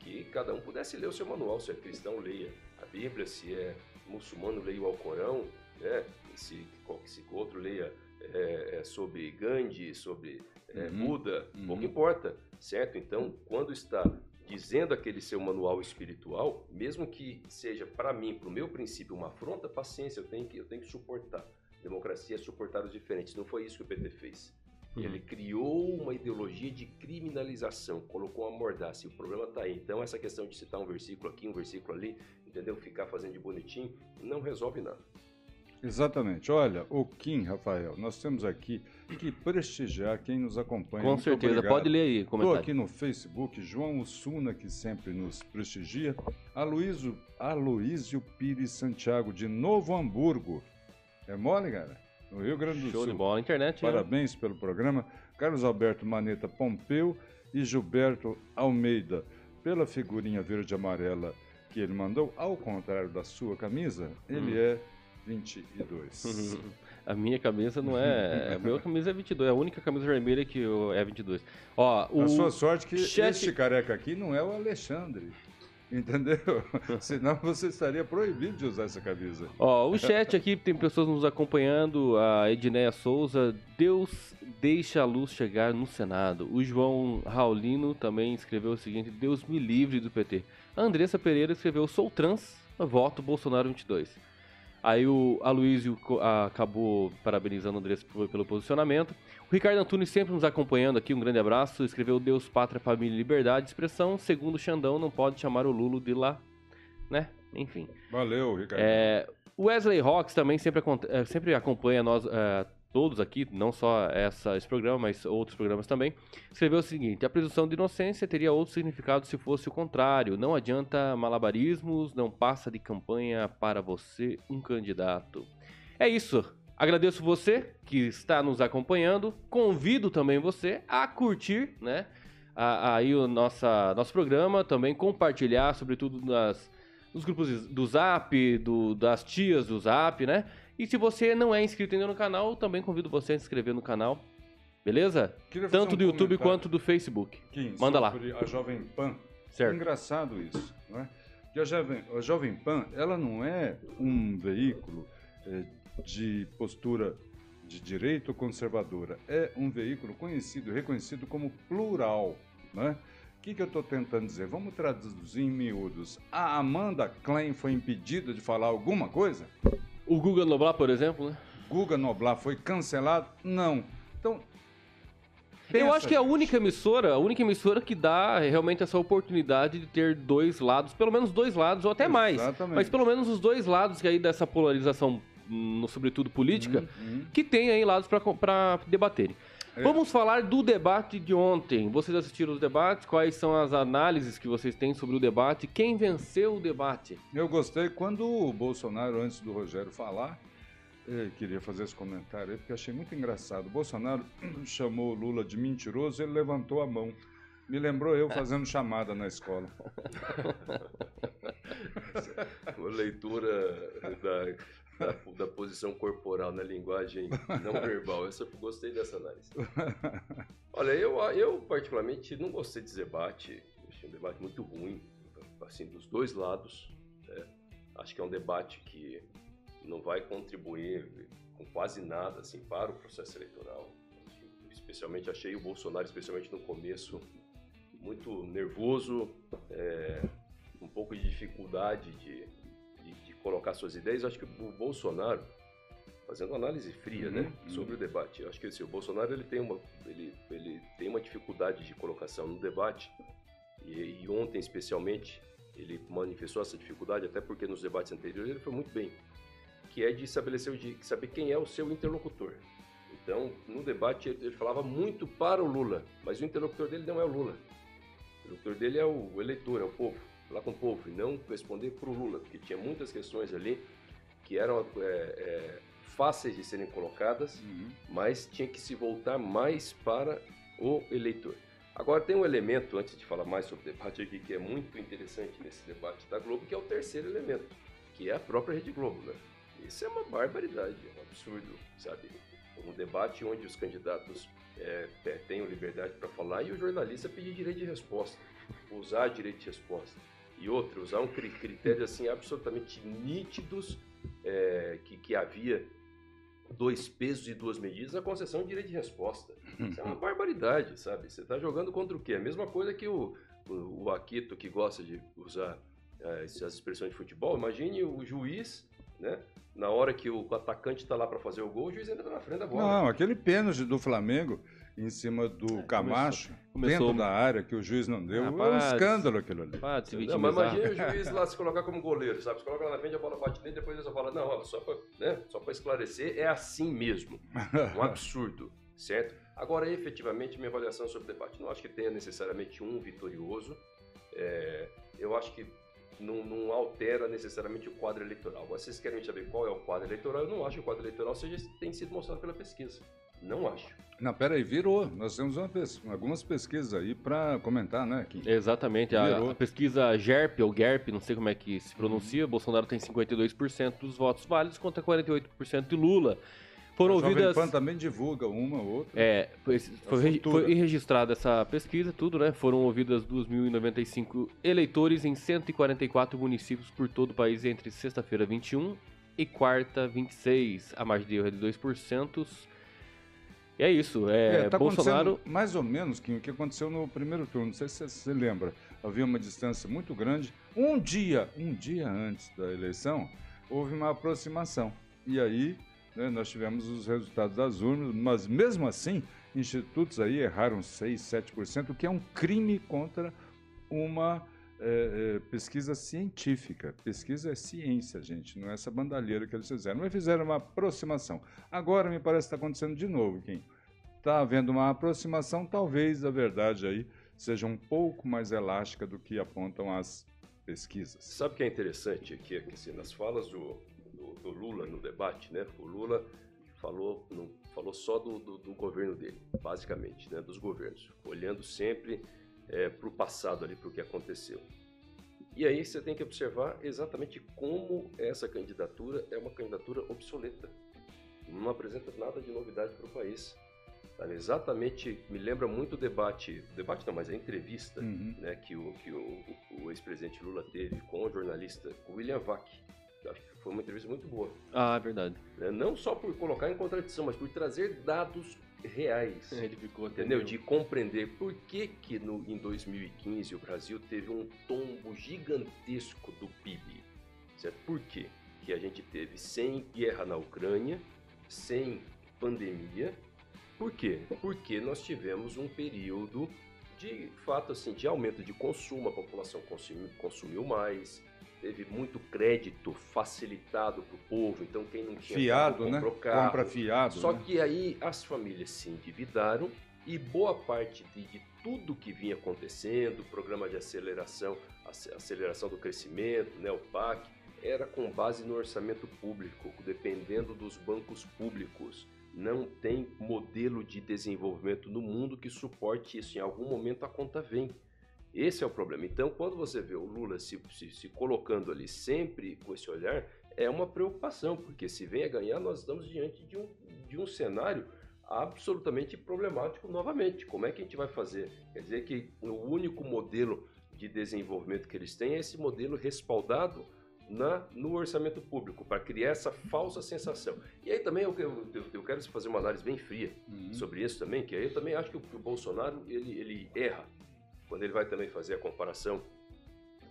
que cada um pudesse ler o seu manual. Se é cristão, leia a Bíblia. Se é muçulmano, leia o Alcorão. Né? Se, se outro leia é, é, sobre Gandhi, sobre é, uhum. Buda, uhum. pouco importa, certo? Então, quando está dizendo aquele seu manual espiritual, mesmo que seja para mim, para o meu princípio, uma afronta, paciência, eu tenho que, eu tenho que suportar. Democracia é suportar os diferentes. Não foi isso que o PT fez. Uhum. Ele criou uma ideologia de criminalização, colocou uma mordaça. E o problema está aí. Então, essa questão de citar um versículo aqui, um versículo ali, entendeu? Ficar fazendo de bonitinho, não resolve nada. Exatamente. Olha, o Kim, Rafael, nós temos aqui que prestigiar quem nos acompanha. Com Muito certeza, obrigado. pode ler aí. Estou aqui no Facebook, João Ussuna, que sempre nos prestigia. Aloísio Pires Santiago, de Novo Hamburgo. É mole, cara? No Rio Grande do Show Sul. Show de bola, internet. Parabéns pelo programa. Carlos Alberto Maneta Pompeu e Gilberto Almeida. Pela figurinha verde e amarela que ele mandou, ao contrário da sua camisa, ele hum. é 22. a minha camisa não é. A minha camisa é 22. É a única camisa vermelha que eu, é 22. Ó, o a sua sorte que chat... este careca aqui não é o Alexandre. Entendeu? Senão você estaria proibido de usar essa camisa. Ó, o chat aqui tem pessoas nos acompanhando. A Edneia Souza, Deus deixa a luz chegar no Senado. O João Raulino também escreveu o seguinte: Deus me livre do PT. A Andressa Pereira escreveu: Sou trans, voto Bolsonaro 22. Aí o Aloysio acabou parabenizando o Andrés pelo posicionamento. O Ricardo Antunes sempre nos acompanhando aqui, um grande abraço. Escreveu Deus, Pátria, Família e Liberdade. Expressão, segundo o Xandão, não pode chamar o Lulo de lá, né? Enfim. Valeu, Ricardo. É, Wesley Rocks também sempre, é, sempre acompanha nós, é, todos aqui, não só essa, esse programa, mas outros programas também, escreveu o seguinte: a presunção de inocência teria outro significado se fosse o contrário. Não adianta malabarismos, não passa de campanha para você um candidato. É isso. Agradeço você que está nos acompanhando. Convido também você a curtir, né? Aí o nossa, nosso programa, também compartilhar, sobretudo nas, nos grupos do Zap, do, das tias do Zap, né? E se você não é inscrito ainda no canal, também convido você a se inscrever no canal. Beleza? Tanto um do YouTube quanto do Facebook. Manda lá. A Jovem Pan. Certo. Engraçado isso, não é? Que a Jovem, a Jovem Pan, ela não é um veículo é, de postura de direito conservadora. É um veículo conhecido, reconhecido como plural, né? O que, que eu estou tentando dizer? Vamos traduzir em miúdos. A Amanda Klein foi impedida de falar alguma coisa? O Guga Noblar, por exemplo, né? Guga Noblar foi cancelado? Não. Então. Eu acho que é a única emissora, a única emissora que dá realmente essa oportunidade de ter dois lados, pelo menos dois lados, ou até Exatamente. mais. Mas pelo menos os dois lados que aí dessa polarização, no, sobretudo política, uhum. que tem aí lados para debaterem. É. Vamos falar do debate de ontem. Vocês assistiram os debates? Quais são as análises que vocês têm sobre o debate? Quem venceu o debate? Eu gostei quando o Bolsonaro, antes do Rogério falar, eu queria fazer esse comentário aí, porque achei muito engraçado. O Bolsonaro chamou o Lula de mentiroso, ele levantou a mão. Me lembrou eu fazendo chamada na escola. Uma leitura da da, posição corporal na linguagem não verbal. Eu gostei dessa análise. Olha, eu, eu particularmente não gostei desse debate. Achei um debate muito ruim, assim, dos dois lados. Né? Acho que é um debate que não vai contribuir com quase nada assim, para o processo eleitoral. Especialmente achei o Bolsonaro, especialmente no começo, muito nervoso, é, um pouco de dificuldade de colocar suas ideias, eu acho que o Bolsonaro, fazendo análise fria, uhum, né, uhum. sobre o debate, eu acho que assim, o Bolsonaro ele tem uma ele, ele tem uma dificuldade de colocação no debate e, e ontem especialmente ele manifestou essa dificuldade até porque nos debates anteriores ele foi muito bem que é de estabelecer, de saber quem é o seu interlocutor. Então, no debate, ele falava muito para o Lula, mas o interlocutor dele não é o Lula. O interlocutor dele é o eleitor, é o povo, falar com o povo, e não responder para o Lula, porque tinha muitas questões ali que eram é, é, fáceis de serem colocadas, uhum. mas tinha que se voltar mais para o eleitor. Agora, tem um elemento, antes de falar mais sobre o debate aqui, que é muito interessante nesse debate da Globo, que é o terceiro elemento, que é a própria Rede Globo, né? Isso é uma barbaridade, é um absurdo, sabe? Um debate onde os candidatos é, tenham liberdade para falar e o jornalista pedir direito de resposta, usar direito de resposta. E outro, usar um critério assim absolutamente nítidos é, que, que havia dois pesos e duas medidas a concessão de direito de resposta. Isso é uma barbaridade, sabe? Você está jogando contra o quê? A mesma coisa que o, o, o Aquito, que gosta de usar é, essas expressões de futebol. Imagine o juiz, né? Na hora que o atacante está lá para fazer o gol, o juiz está na frente da bola. Não, aquele pênalti do Flamengo em cima do é, Camacho, começou, dentro da área, que o juiz não deu. Ah, é um escândalo aquilo ali. não, mas imagina o juiz lá se colocar como goleiro, sabe? Se coloca lá na frente, a bola bate dentro, depois ele fala, não, só para né? Só esclarecer, é assim mesmo. Um absurdo, certo? Agora, efetivamente, minha avaliação sobre o debate. Não acho que tenha necessariamente um vitorioso. É, eu acho que não, não, altera necessariamente o quadro eleitoral. Vocês querem saber qual é o quadro eleitoral? Eu não acho que o quadro eleitoral seja, tem sido mostrado pela pesquisa. Não acho. Não, peraí, virou. Nós temos pes algumas pesquisas aí para comentar, né? Kim? Exatamente. A, a, pesquisa GERP, ou GERP, não sei como é que se pronuncia, uhum. Bolsonaro tem 52% dos votos válidos contra 48% de Lula. Foram a ouvidas. Pan também divulga uma ou outra. É, foi, foi, foi registrada essa pesquisa, tudo, né? Foram ouvidas 2.095 eleitores em 144 municípios por todo o país entre sexta-feira 21 e quarta 26. A margem de erro é de 2%. E é isso. É, é tá Bolsonaro. Mais ou menos o que aconteceu no primeiro turno. Não sei se você lembra. Havia uma distância muito grande. Um dia, um dia antes da eleição, houve uma aproximação. E aí né, nós tivemos os resultados das urnas, mas mesmo assim, institutos aí erraram 6, 7%, o que é um crime contra uma é, é, pesquisa científica. Pesquisa é ciência, gente, não é essa bandalheira que eles fizeram. Mas fizeram uma aproximação. Agora me parece que está acontecendo de novo, Kim. Está havendo uma aproximação, talvez a verdade aí seja um pouco mais elástica do que apontam as pesquisas. Sabe o que é interessante aqui? Que, assim, nas falas do, do, do, Lula no debate, né? O Lula falou, não, falou só do, do, do governo dele, basicamente, né? Dos governos, olhando sempre é, para o passado ali, para o que aconteceu. E aí você tem que observar exatamente como essa candidatura é uma candidatura obsoleta. Não apresenta nada de novidade para o país. Sabe? Exatamente, me lembra muito o debate, debate não, mas a entrevista uhum. né, que o, que o, o ex-presidente Lula teve com o jornalista William Vac. Acho que foi uma entrevista muito boa. Ah, é verdade. Né, não só por colocar em contradição, mas por trazer dados reais. É, ele ficou, entendeu? De compreender por que que no, em 2015 o Brasil teve um tombo gigantesco do PIB. Certo? Por quê? Que a gente teve sem guerra na Ucrânia, sem pandemia. Por quê? Porque nós tivemos um período de fato assim de aumento de consumo, a população consumiu, consumiu mais, teve muito crédito facilitado para o povo, então quem não tinha fiado, carro, comprou né? carro. Compra fiado. Só né? que aí as famílias se endividaram e boa parte de, de, tudo que vinha acontecendo, programa de aceleração, aceleração do crescimento, né, o PAC, era com base no orçamento público, dependendo dos bancos públicos. Não tem modelo de desenvolvimento no mundo que suporte isso. Em algum momento a conta vem. Esse é o problema. Então, quando você vê o Lula se, se, se, colocando ali sempre com esse olhar, é uma preocupação, porque se vem a ganhar, nós estamos diante de um, de um cenário absolutamente problemático novamente. Como é que a gente vai fazer? Quer dizer que o único modelo de desenvolvimento que eles têm é esse modelo respaldado na, no orçamento público, para criar essa falsa sensação. E aí também eu, eu, eu quero fazer uma análise bem fria uhum. sobre isso também, que aí eu também acho que o, que o Bolsonaro ele, ele erra quando ele vai também fazer a comparação,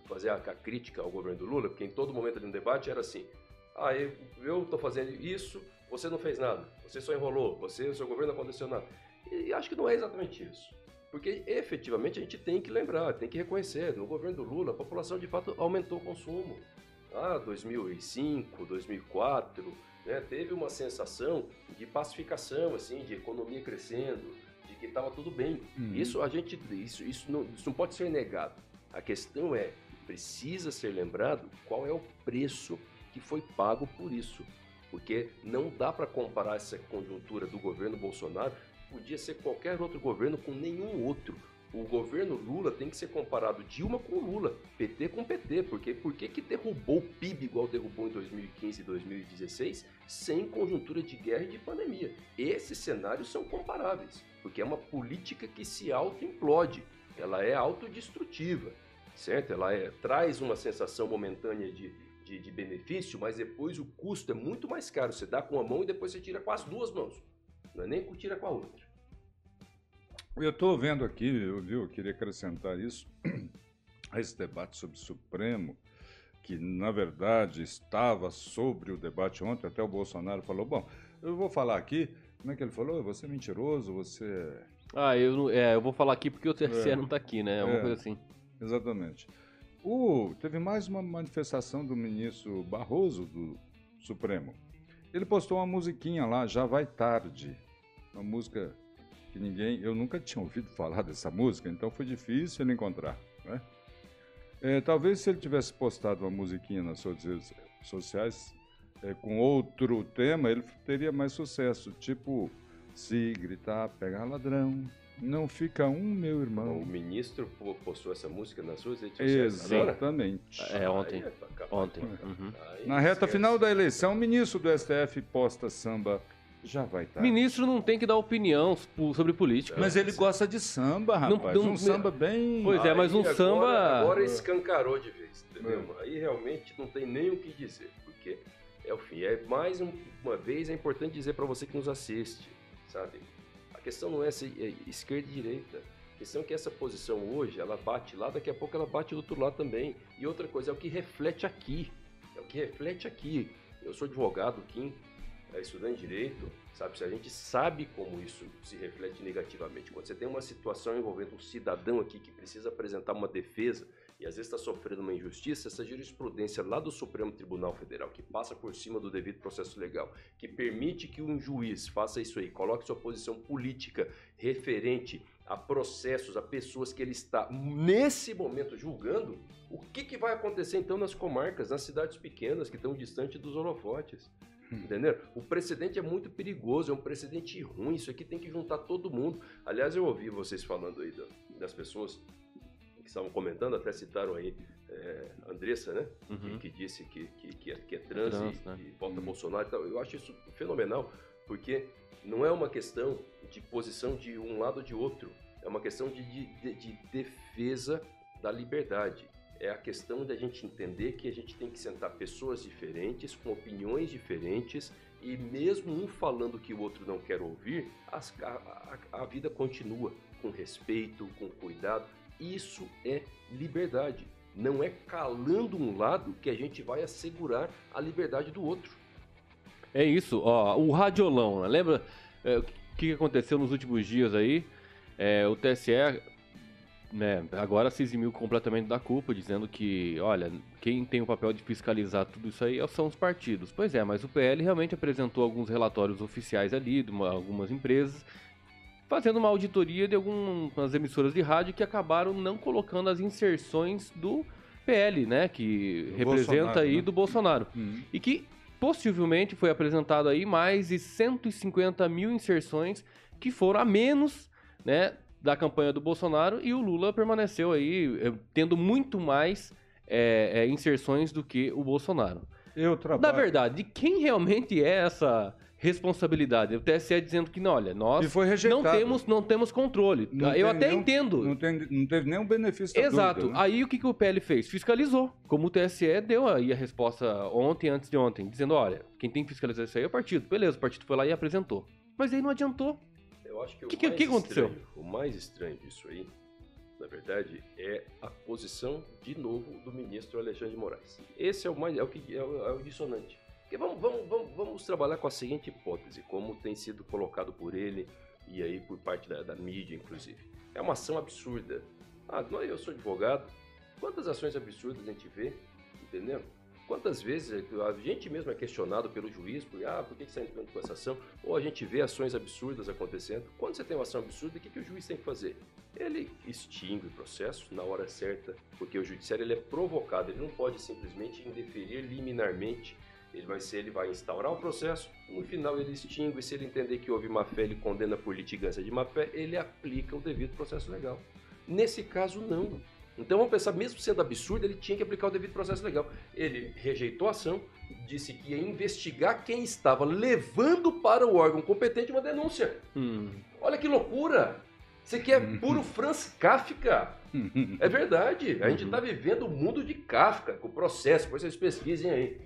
fazer a, a crítica ao governo do Lula, porque em todo momento ali no debate era assim: ah, eu estou fazendo isso, você não fez nada, você só enrolou, você, o seu governo não aconteceu nada. E, acho que não é exatamente isso. Porque efetivamente a gente tem que lembrar, tem que reconhecer, no governo do Lula, a população de fato aumentou o consumo. lá 2005, 2004, né, teve uma sensação de pacificação, assim, de economia crescendo, de que estava tudo bem. Uhum. Isso a gente, isso, isso, não, isso não pode ser negado. A questão é, precisa ser lembrado qual é o preço que foi pago por isso. Porque não dá para comparar essa conjuntura do governo Bolsonaro, podia ser qualquer outro governo com nenhum outro. O governo Lula tem que ser comparado Dilma com Lula, PT com PT, porque por que que derrubou o PIB igual derrubou em 2015 e 2016, sem conjuntura de guerra e de pandemia? Esses cenários são comparáveis, porque é uma política que se auto-implode, ela é autodestrutiva, certo? Ela é, traz uma sensação momentânea de, de, de benefício, mas depois o custo é muito mais caro. Você dá com a mão e depois você tira com as duas mãos, não é nem com tira com a outra. Eu estou vendo aqui, eu, viu, eu queria acrescentar isso, a esse debate sobre o Supremo, que na verdade estava sobre o debate ontem, até o Bolsonaro falou, bom, eu vou falar aqui, como é que ele falou? Você é mentiroso, você... Ah, eu, não- é, eu vou falar aqui porque o TSE É. não tá aqui, né? É uma É. coisa assim. Exatamente. O, teve mais uma manifestação do ministro Barroso do Supremo. Ele postou uma musiquinha lá, Já Vai Tarde. Uma música que ninguém. Eu nunca tinha ouvido falar dessa música, então foi difícil ele encontrar. Né? É, talvez se ele tivesse postado uma musiquinha nas suas redes sociais é, com outro tema, ele teria mais sucesso. Tipo, se gritar, pegar ladrão, não fica um, meu irmão. O ministro po- postou essa música nas suas redes sociais? Exatamente. É, ontem. Aí tá. Ontem. Uhum. Aí Na reta esquece. final da eleição, o ministro do STF posta samba. Já vai estar. Ministro não tem que dar opinião sobre política. Mas ele gosta de samba, Não- rapaz. não- um samba bem. Pois é, mas um agora, samba- Agora escancarou de vez, entendeu? É. Aí realmente não tem nem o que dizer, porque é o fim. É mais um- uma vez é importante dizer para você que nos assiste, sabe? A questão não é se é esquerda e direita. A questão é que essa posição hoje, ela bate lá, daqui a pouco ela bate do outro lado também. E outra coisa, é o que reflete aqui. É o que reflete aqui. Eu sou advogado, Kim, é estudante de direito, sabe? Se a gente sabe como isso se reflete negativamente. Quando você tem uma situação envolvendo um cidadão aqui que precisa apresentar uma defesa e às vezes está sofrendo uma injustiça, essa jurisprudência lá do Supremo Tribunal Federal, que passa por cima do devido processo legal, que permite que um juiz faça isso aí, coloque sua posição política referente a processos, a pessoas que ele está nesse momento julgando, o que, que vai acontecer então nas comarcas, nas cidades pequenas que estão distantes dos holofotes? Entendeu? O precedente é muito perigoso, é um precedente ruim. Isso aqui tem que juntar todo mundo. Aliás, eu ouvi vocês falando aí da- das pessoas que estavam comentando, até citaram aí é, Andressa, né? Uhum. Que, que disse que, que, que, é, que é trans, Trans, e, né? e vota Uhum. Bolsonaro e tal. Eu acho isso fenomenal, porque não é uma questão de posição de um lado ou de outro. É uma questão de, de, de- de defesa da liberdade. É a questão da gente entender que a gente tem que sentar pessoas diferentes, com opiniões diferentes, e mesmo um falando que o outro não quer ouvir, as- a, a- a vida continua com respeito, com cuidado. Isso é liberdade. Não é calando um lado que a gente vai assegurar a liberdade do outro. É isso, ó, o radiolão, né? lembra é, o que aconteceu nos últimos dias aí? É, o TSE, né, agora se eximiu completamente da culpa, dizendo que, olha, quem tem o papel de fiscalizar tudo isso aí são os partidos. Pois é, mas o PL realmente apresentou alguns relatórios oficiais ali, de uma- algumas empresas, fazendo uma auditoria de algumas emissoras de rádio que acabaram não colocando as inserções do PL, né, que Do representa Bolsonaro, aí né? do Bolsonaro Hum. e que possivelmente foi apresentado aí mais de 150 mil inserções que foram a menos, né, da campanha do Bolsonaro e o Lula permaneceu aí eh, tendo muito mais eh, eh, inserções do que o Bolsonaro. Eu trabalho. Na verdade, de quem realmente é essa responsabilidade? O TSE dizendo que não, olha, E nós não temos, não temos controle. Não Eu até nenhum- entendo. Não, tem, não teve nenhum benefício da Exato. dúvida, né? Aí o que, que o PL fez? Fiscalizou. Como o TSE deu aí a resposta ontem, antes de ontem, dizendo: olha, quem tem que fiscalizar isso aí é o partido. Beleza, o partido foi lá e apresentou. Mas aí não adiantou. Eu acho que o Que- que- mais que aconteceu? estranho- o mais estranho disso aí, na verdade, é a posição de novo do ministro Alexandre de Moraes. Esse é o mais é o que é o, é o dissonante. Porque vamos, vamos, vamos, vamos trabalhar com a seguinte hipótese, como tem sido colocado por ele e aí por parte da, da mídia, inclusive. É uma ação absurda. Ah, eu sou advogado. Quantas ações absurdas a gente vê, entendeu? Quantas vezes a gente mesmo é questionado pelo juiz, por, ah, por que você está entrando com essa ação? Ou a gente vê ações absurdas acontecendo. Quando você tem uma ação absurda, o que, que o juiz tem que fazer? Ele extingue o processo na hora certa, porque o judiciário ele é provocado, ele não pode simplesmente indeferir liminarmente. Ele vai ser, ele vai instaurar o processo, no final ele extingue, se ele entender que houve má fé, ele condena por litigância de má fé, ele aplica o devido processo legal. Nesse caso, não. Então vamos pensar, mesmo sendo absurdo, ele tinha que aplicar o devido processo legal. Ele rejeitou a ação, disse que ia investigar quem estava levando para o órgão competente uma denúncia. Hum. Olha que loucura! Você quer é puro Franz Kafka. É verdade. A gente está vivendo o mundo de Kafka, com o processo, depois vocês pesquisem aí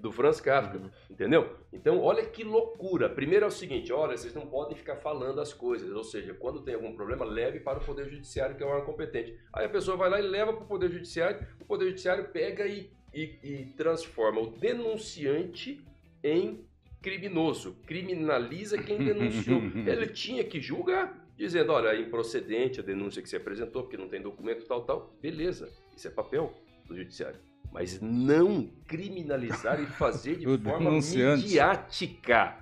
do Franz Kafka, uhum. entendeu? Então, olha que loucura. Primeiro é o seguinte, olha, vocês não podem ficar falando as coisas, ou seja, quando tem algum problema, leve para o Poder Judiciário, que é o órgão competente. Aí a pessoa vai lá e leva para o Poder Judiciário, o Poder Judiciário pega e, e, e transforma o denunciante em criminoso, criminaliza quem denunciou. Ele tinha que julgar, dizendo, olha, é improcedente a denúncia que você apresentou, porque não tem documento tal, tal. Beleza, isso é papel do Judiciário mas não criminalizar e fazer de forma midiática.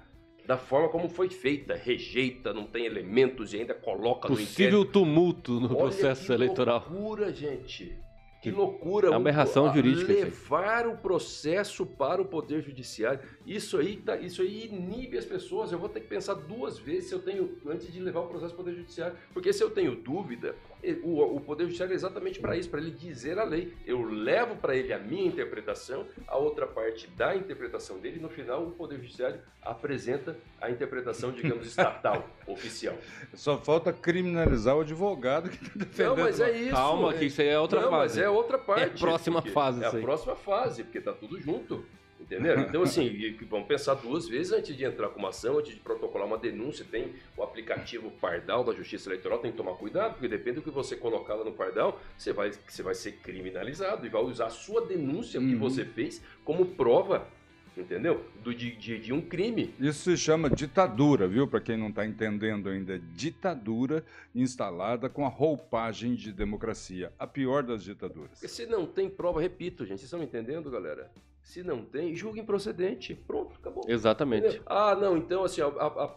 Da forma como foi feita, rejeita, não tem elementos e ainda coloca Possível no Possível tumulto no Olha processo que eleitoral. loucura, gente. Que loucura. É uma aberração jurídica. Levar o processo para o Poder Judiciário. Isso aí, tá, isso aí inibe as pessoas. Eu vou ter que pensar duas vezes se eu tenho, antes de levar o processo para o Poder Judiciário. Porque se eu tenho dúvida, o, o Poder Judiciário é exatamente para isso, para ele dizer a lei. Eu levo para ele a minha interpretação, a outra parte da interpretação dele, e no final o Poder Judiciário apresenta a interpretação, digamos, estatal, oficial. Só falta criminalizar o advogado que está defendendo. Não, mas é isso. Calma, que isso aí é outra Não, fase. mas é outra parte. É a próxima fase. É a próxima fase, porque está tudo junto. Entendeu? Então, assim, vamos pensar duas vezes antes de entrar com uma ação, antes de protocolar uma denúncia. Tem o aplicativo Pardal da Justiça Eleitoral, tem que tomar cuidado, porque depende do que você colocar lá no Pardal, você vai, você vai ser criminalizado e vai usar a sua denúncia uhum. que você fez como prova entendeu? Do, de, de, de, um crime. Isso se chama ditadura, viu? Para quem não está entendendo ainda, ditadura instalada com a roupagem de democracia, a pior das ditaduras. Porque se não tem prova, repito, gente, vocês estão me entendendo, galera? Se não tem, julga improcedente. Pronto, acabou. Exatamente. Entendeu? Ah, não, então assim, a,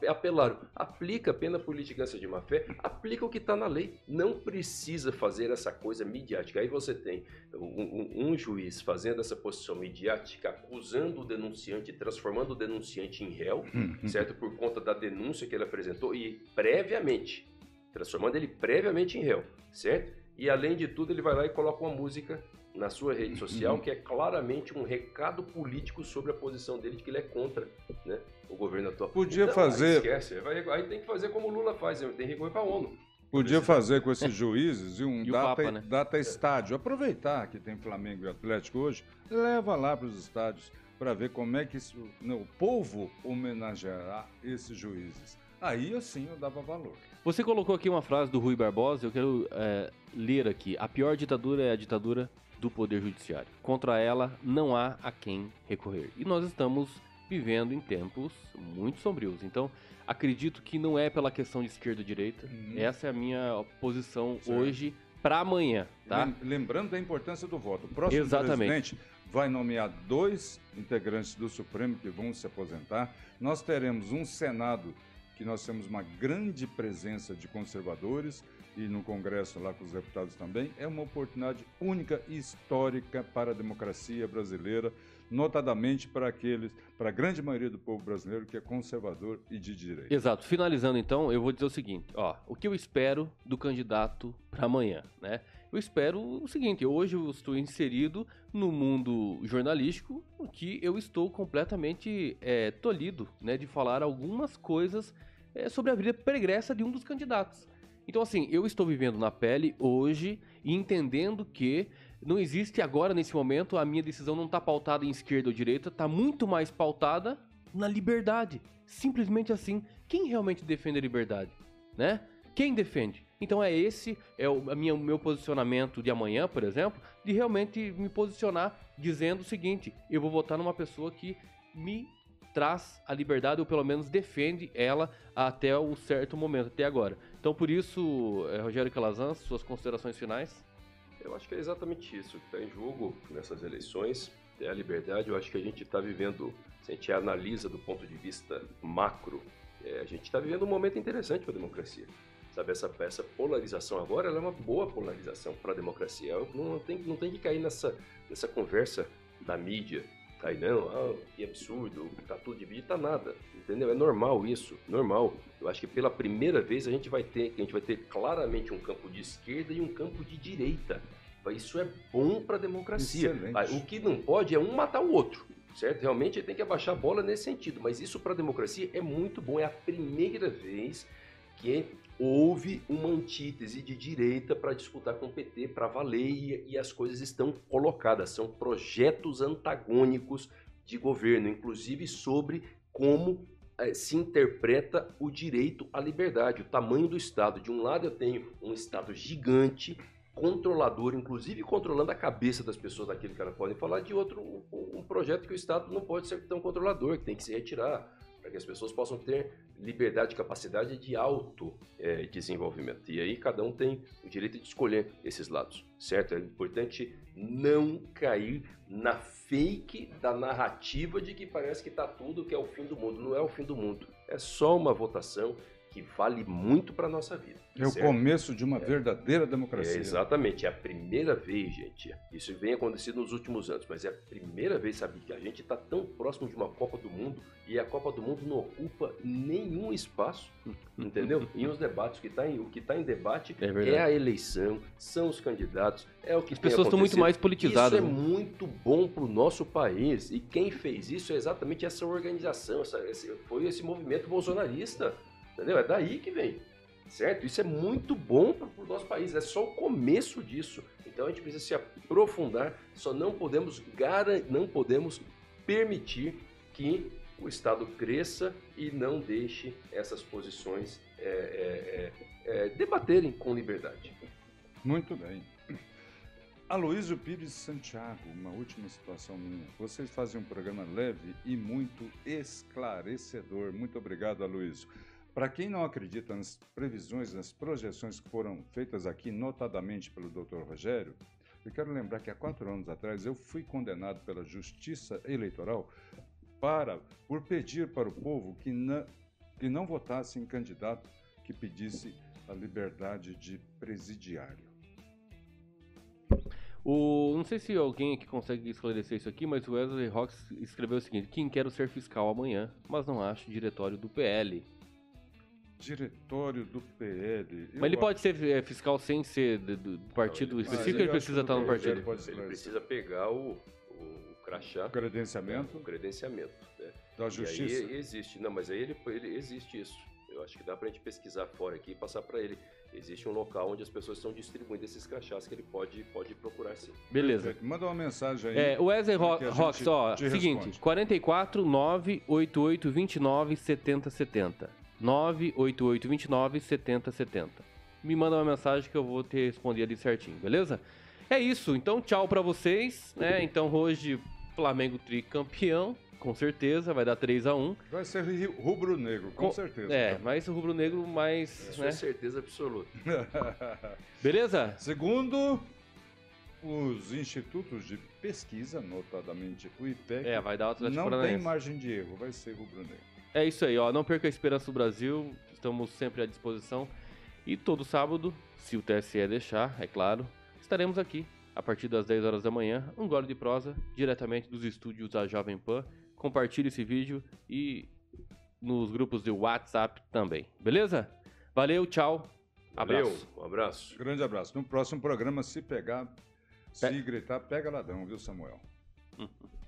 apelaram. Aplica a pena por litigância de má fé, aplica o que está na lei. Não precisa fazer essa coisa midiática. Aí você tem um, um, um, juiz fazendo essa posição midiática, acusando o denunciante, transformando o denunciante em réu, uhum. certo? Por conta da denúncia que ele apresentou e previamente, transformando ele previamente em réu, certo? E além de tudo, ele vai lá e coloca uma música na sua rede social, uhum. que é claramente um recado político sobre a posição dele de que ele é contra né, o governo atual. Podia então, fazer. Aí esquece, aí tem que fazer como o Lula faz, tem que recorrer para a ONU. Podia fazer com esses juízes e um e data, Papa, né? data estádio. Aproveitar que tem Flamengo e Atlético hoje, leva lá para os estádios para ver como é que isso, não, o povo homenageará esses juízes. Aí assim eu dava valor. Você colocou aqui uma frase do Rui Barbosa, eu quero é, ler aqui. A pior ditadura é a ditadura do Poder Judiciário. Contra ela não há a quem recorrer. E nós estamos vivendo em tempos muito sombrios. Então, acredito que não é pela questão de esquerda ou direita. Uhum. Essa é a minha posição certo. hoje para amanhã, tá? Lembrando da importância do voto. O próximo Exatamente. presidente vai nomear dois integrantes do Supremo que vão se aposentar. Nós teremos um Senado que nós temos uma grande presença de conservadores e no Congresso lá com os deputados também, é uma oportunidade única e histórica para a democracia brasileira, notadamente para aqueles, para a grande maioria do povo brasileiro que é conservador e de direita. Exato. Finalizando então, eu vou dizer o seguinte, ó, o que eu espero do candidato para amanhã, né? Eu espero o seguinte, hoje eu estou inserido no mundo jornalístico que eu estou completamente é, tolhido, né, de falar algumas coisas é, sobre a vida pregressa de um dos candidatos. Então, assim, eu estou vivendo na pele hoje e entendendo que não existe agora, nesse momento, a minha decisão não está pautada em esquerda ou direita, está muito mais pautada na liberdade. Simplesmente assim. Quem realmente defende a liberdade? Né? Quem defende? Então é esse é o minha, o meu posicionamento de amanhã, por exemplo, de realmente me posicionar dizendo o seguinte: eu vou votar numa pessoa que me traz a liberdade, ou pelo menos defende ela até um certo momento, até agora. Então, por isso, é, Rogério Calazans, suas considerações finais? Eu acho que é exatamente isso que está em jogo nessas eleições. É a liberdade, eu acho que a gente está vivendo, se a gente analisa do ponto de vista macro, é, a gente está vivendo um momento interessante para a democracia. Sabe, essa, essa polarização agora é uma boa polarização para a democracia. Não tem, não tem que cair nessa, nessa conversa da mídia. Aí não, ah, que absurdo, tá tudo dividido, tá nada, entendeu? É normal isso, normal. Eu acho que pela primeira vez a gente vai ter, a gente vai ter claramente um campo de esquerda e um campo de direita. Isso é bom para a democracia. Excelente. O que não pode é um matar o outro, certo? Realmente tem que abaixar a bola nesse sentido. Mas isso para a democracia é muito bom. É a primeira vez que houve uma antítese de direita para disputar com o PT para valer e, e, as coisas estão colocadas. São projetos antagônicos de governo, inclusive sobre como é, se interpreta o direito à liberdade, o tamanho do Estado. De um lado, eu tenho um Estado gigante controlador, inclusive controlando a cabeça das pessoas daquilo que elas podem falar, de outro um, um projeto que o Estado não pode ser tão controlador, que tem que se retirar, para que as pessoas possam ter liberdade, capacidade de auto é. E aí cada um tem o direito de escolher esses lados, certo? É importante não cair na fake da narrativa de que parece que está tudo que é o fim do mundo. Não é o fim do mundo. É só uma votação que vale muito para nossa vida. É certo? o começo de uma é. verdadeira democracia. É, exatamente, é a primeira vez, gente. Isso vem acontecendo nos últimos anos, mas é a primeira vez, sabe, que a gente está tão próximo de uma Copa do Mundo e a Copa do Mundo não ocupa nenhum espaço, entendeu? em os debates, o que está em, o que tá em debate é, é, a eleição, são os candidatos, é o que As pessoas estão muito mais politizadas. Isso é né? muito bom para o nosso país e quem fez isso é exatamente essa organização, essa, esse, foi esse movimento bolsonarista. Entendeu? É daí que vem. Certo? Isso é muito bom para o nosso país. É só o começo disso. Então a gente precisa se aprofundar. Só não podemos não podemos permitir que o Estado cresça e não deixe essas posições é, é, é, é debaterem com liberdade. Muito bem. Aloysio Pires Santiago, uma última situação minha. Vocês fazem um programa leve e muito esclarecedor. Muito obrigado, Aloysio. Para quem não acredita nas previsões, nas projeções que foram feitas aqui, notadamente pelo Dr. Rogério, eu quero lembrar que há quatro anos atrás eu fui condenado pela Justiça Eleitoral para por pedir para o povo que não, que não votasse em candidato que pedisse a liberdade de presidiário. O, não sei se alguém aqui consegue esclarecer isso aqui, mas o Wesley Rocks escreveu o seguinte: Quem quer ser fiscal amanhã, mas não acha diretório do PL. Diretório do PL. Mas ele pode ser é, fiscal sem ser do, do partido não, ele, específico ele precisa estar no partido? Ele precisa pegar o, o crachá. O credenciamento? O credenciamento. Né? Da justiça. E aí existe. Não, mas aí ele, ele existe isso. Eu acho que dá pra gente pesquisar fora aqui e passar para ele. Existe um local onde as pessoas estão distribuindo esses crachás que ele pode, pode procurar sim. Beleza. Manda uma mensagem aí. É, o Wesley Ro Rox, ó, seguinte, responde. 44 988 29 70 70. 98829 7070. Me manda uma mensagem que eu vou te responder ali certinho, beleza? É isso, então tchau para vocês, né? Então hoje Flamengo tricampeão, com certeza, vai dar 3 a 1 Vai ser rubro-negro, com, com, certeza. É, então. mais rubro-negro, mais. É, né? certeza absoluta. Beleza? Segundo os institutos de pesquisa, notadamente o IPEC, é, vai dar não tem margem de erro, vai ser rubro-negro. É isso aí, ó. Não perca a esperança do Brasil. Estamos sempre à disposição. E todo sábado, se o TSE deixar, é claro, estaremos aqui a partir das 10 horas da manhã, um gole de prosa, diretamente dos estúdios da Jovem Pan. Compartilhe esse vídeo e nos grupos de WhatsApp também. Beleza? Valeu, tchau. Abraço. Valeu, um abraço. Grande abraço. No próximo programa, se pegar, se Pe gritar, pega ladrão, viu, Samuel? Uhum.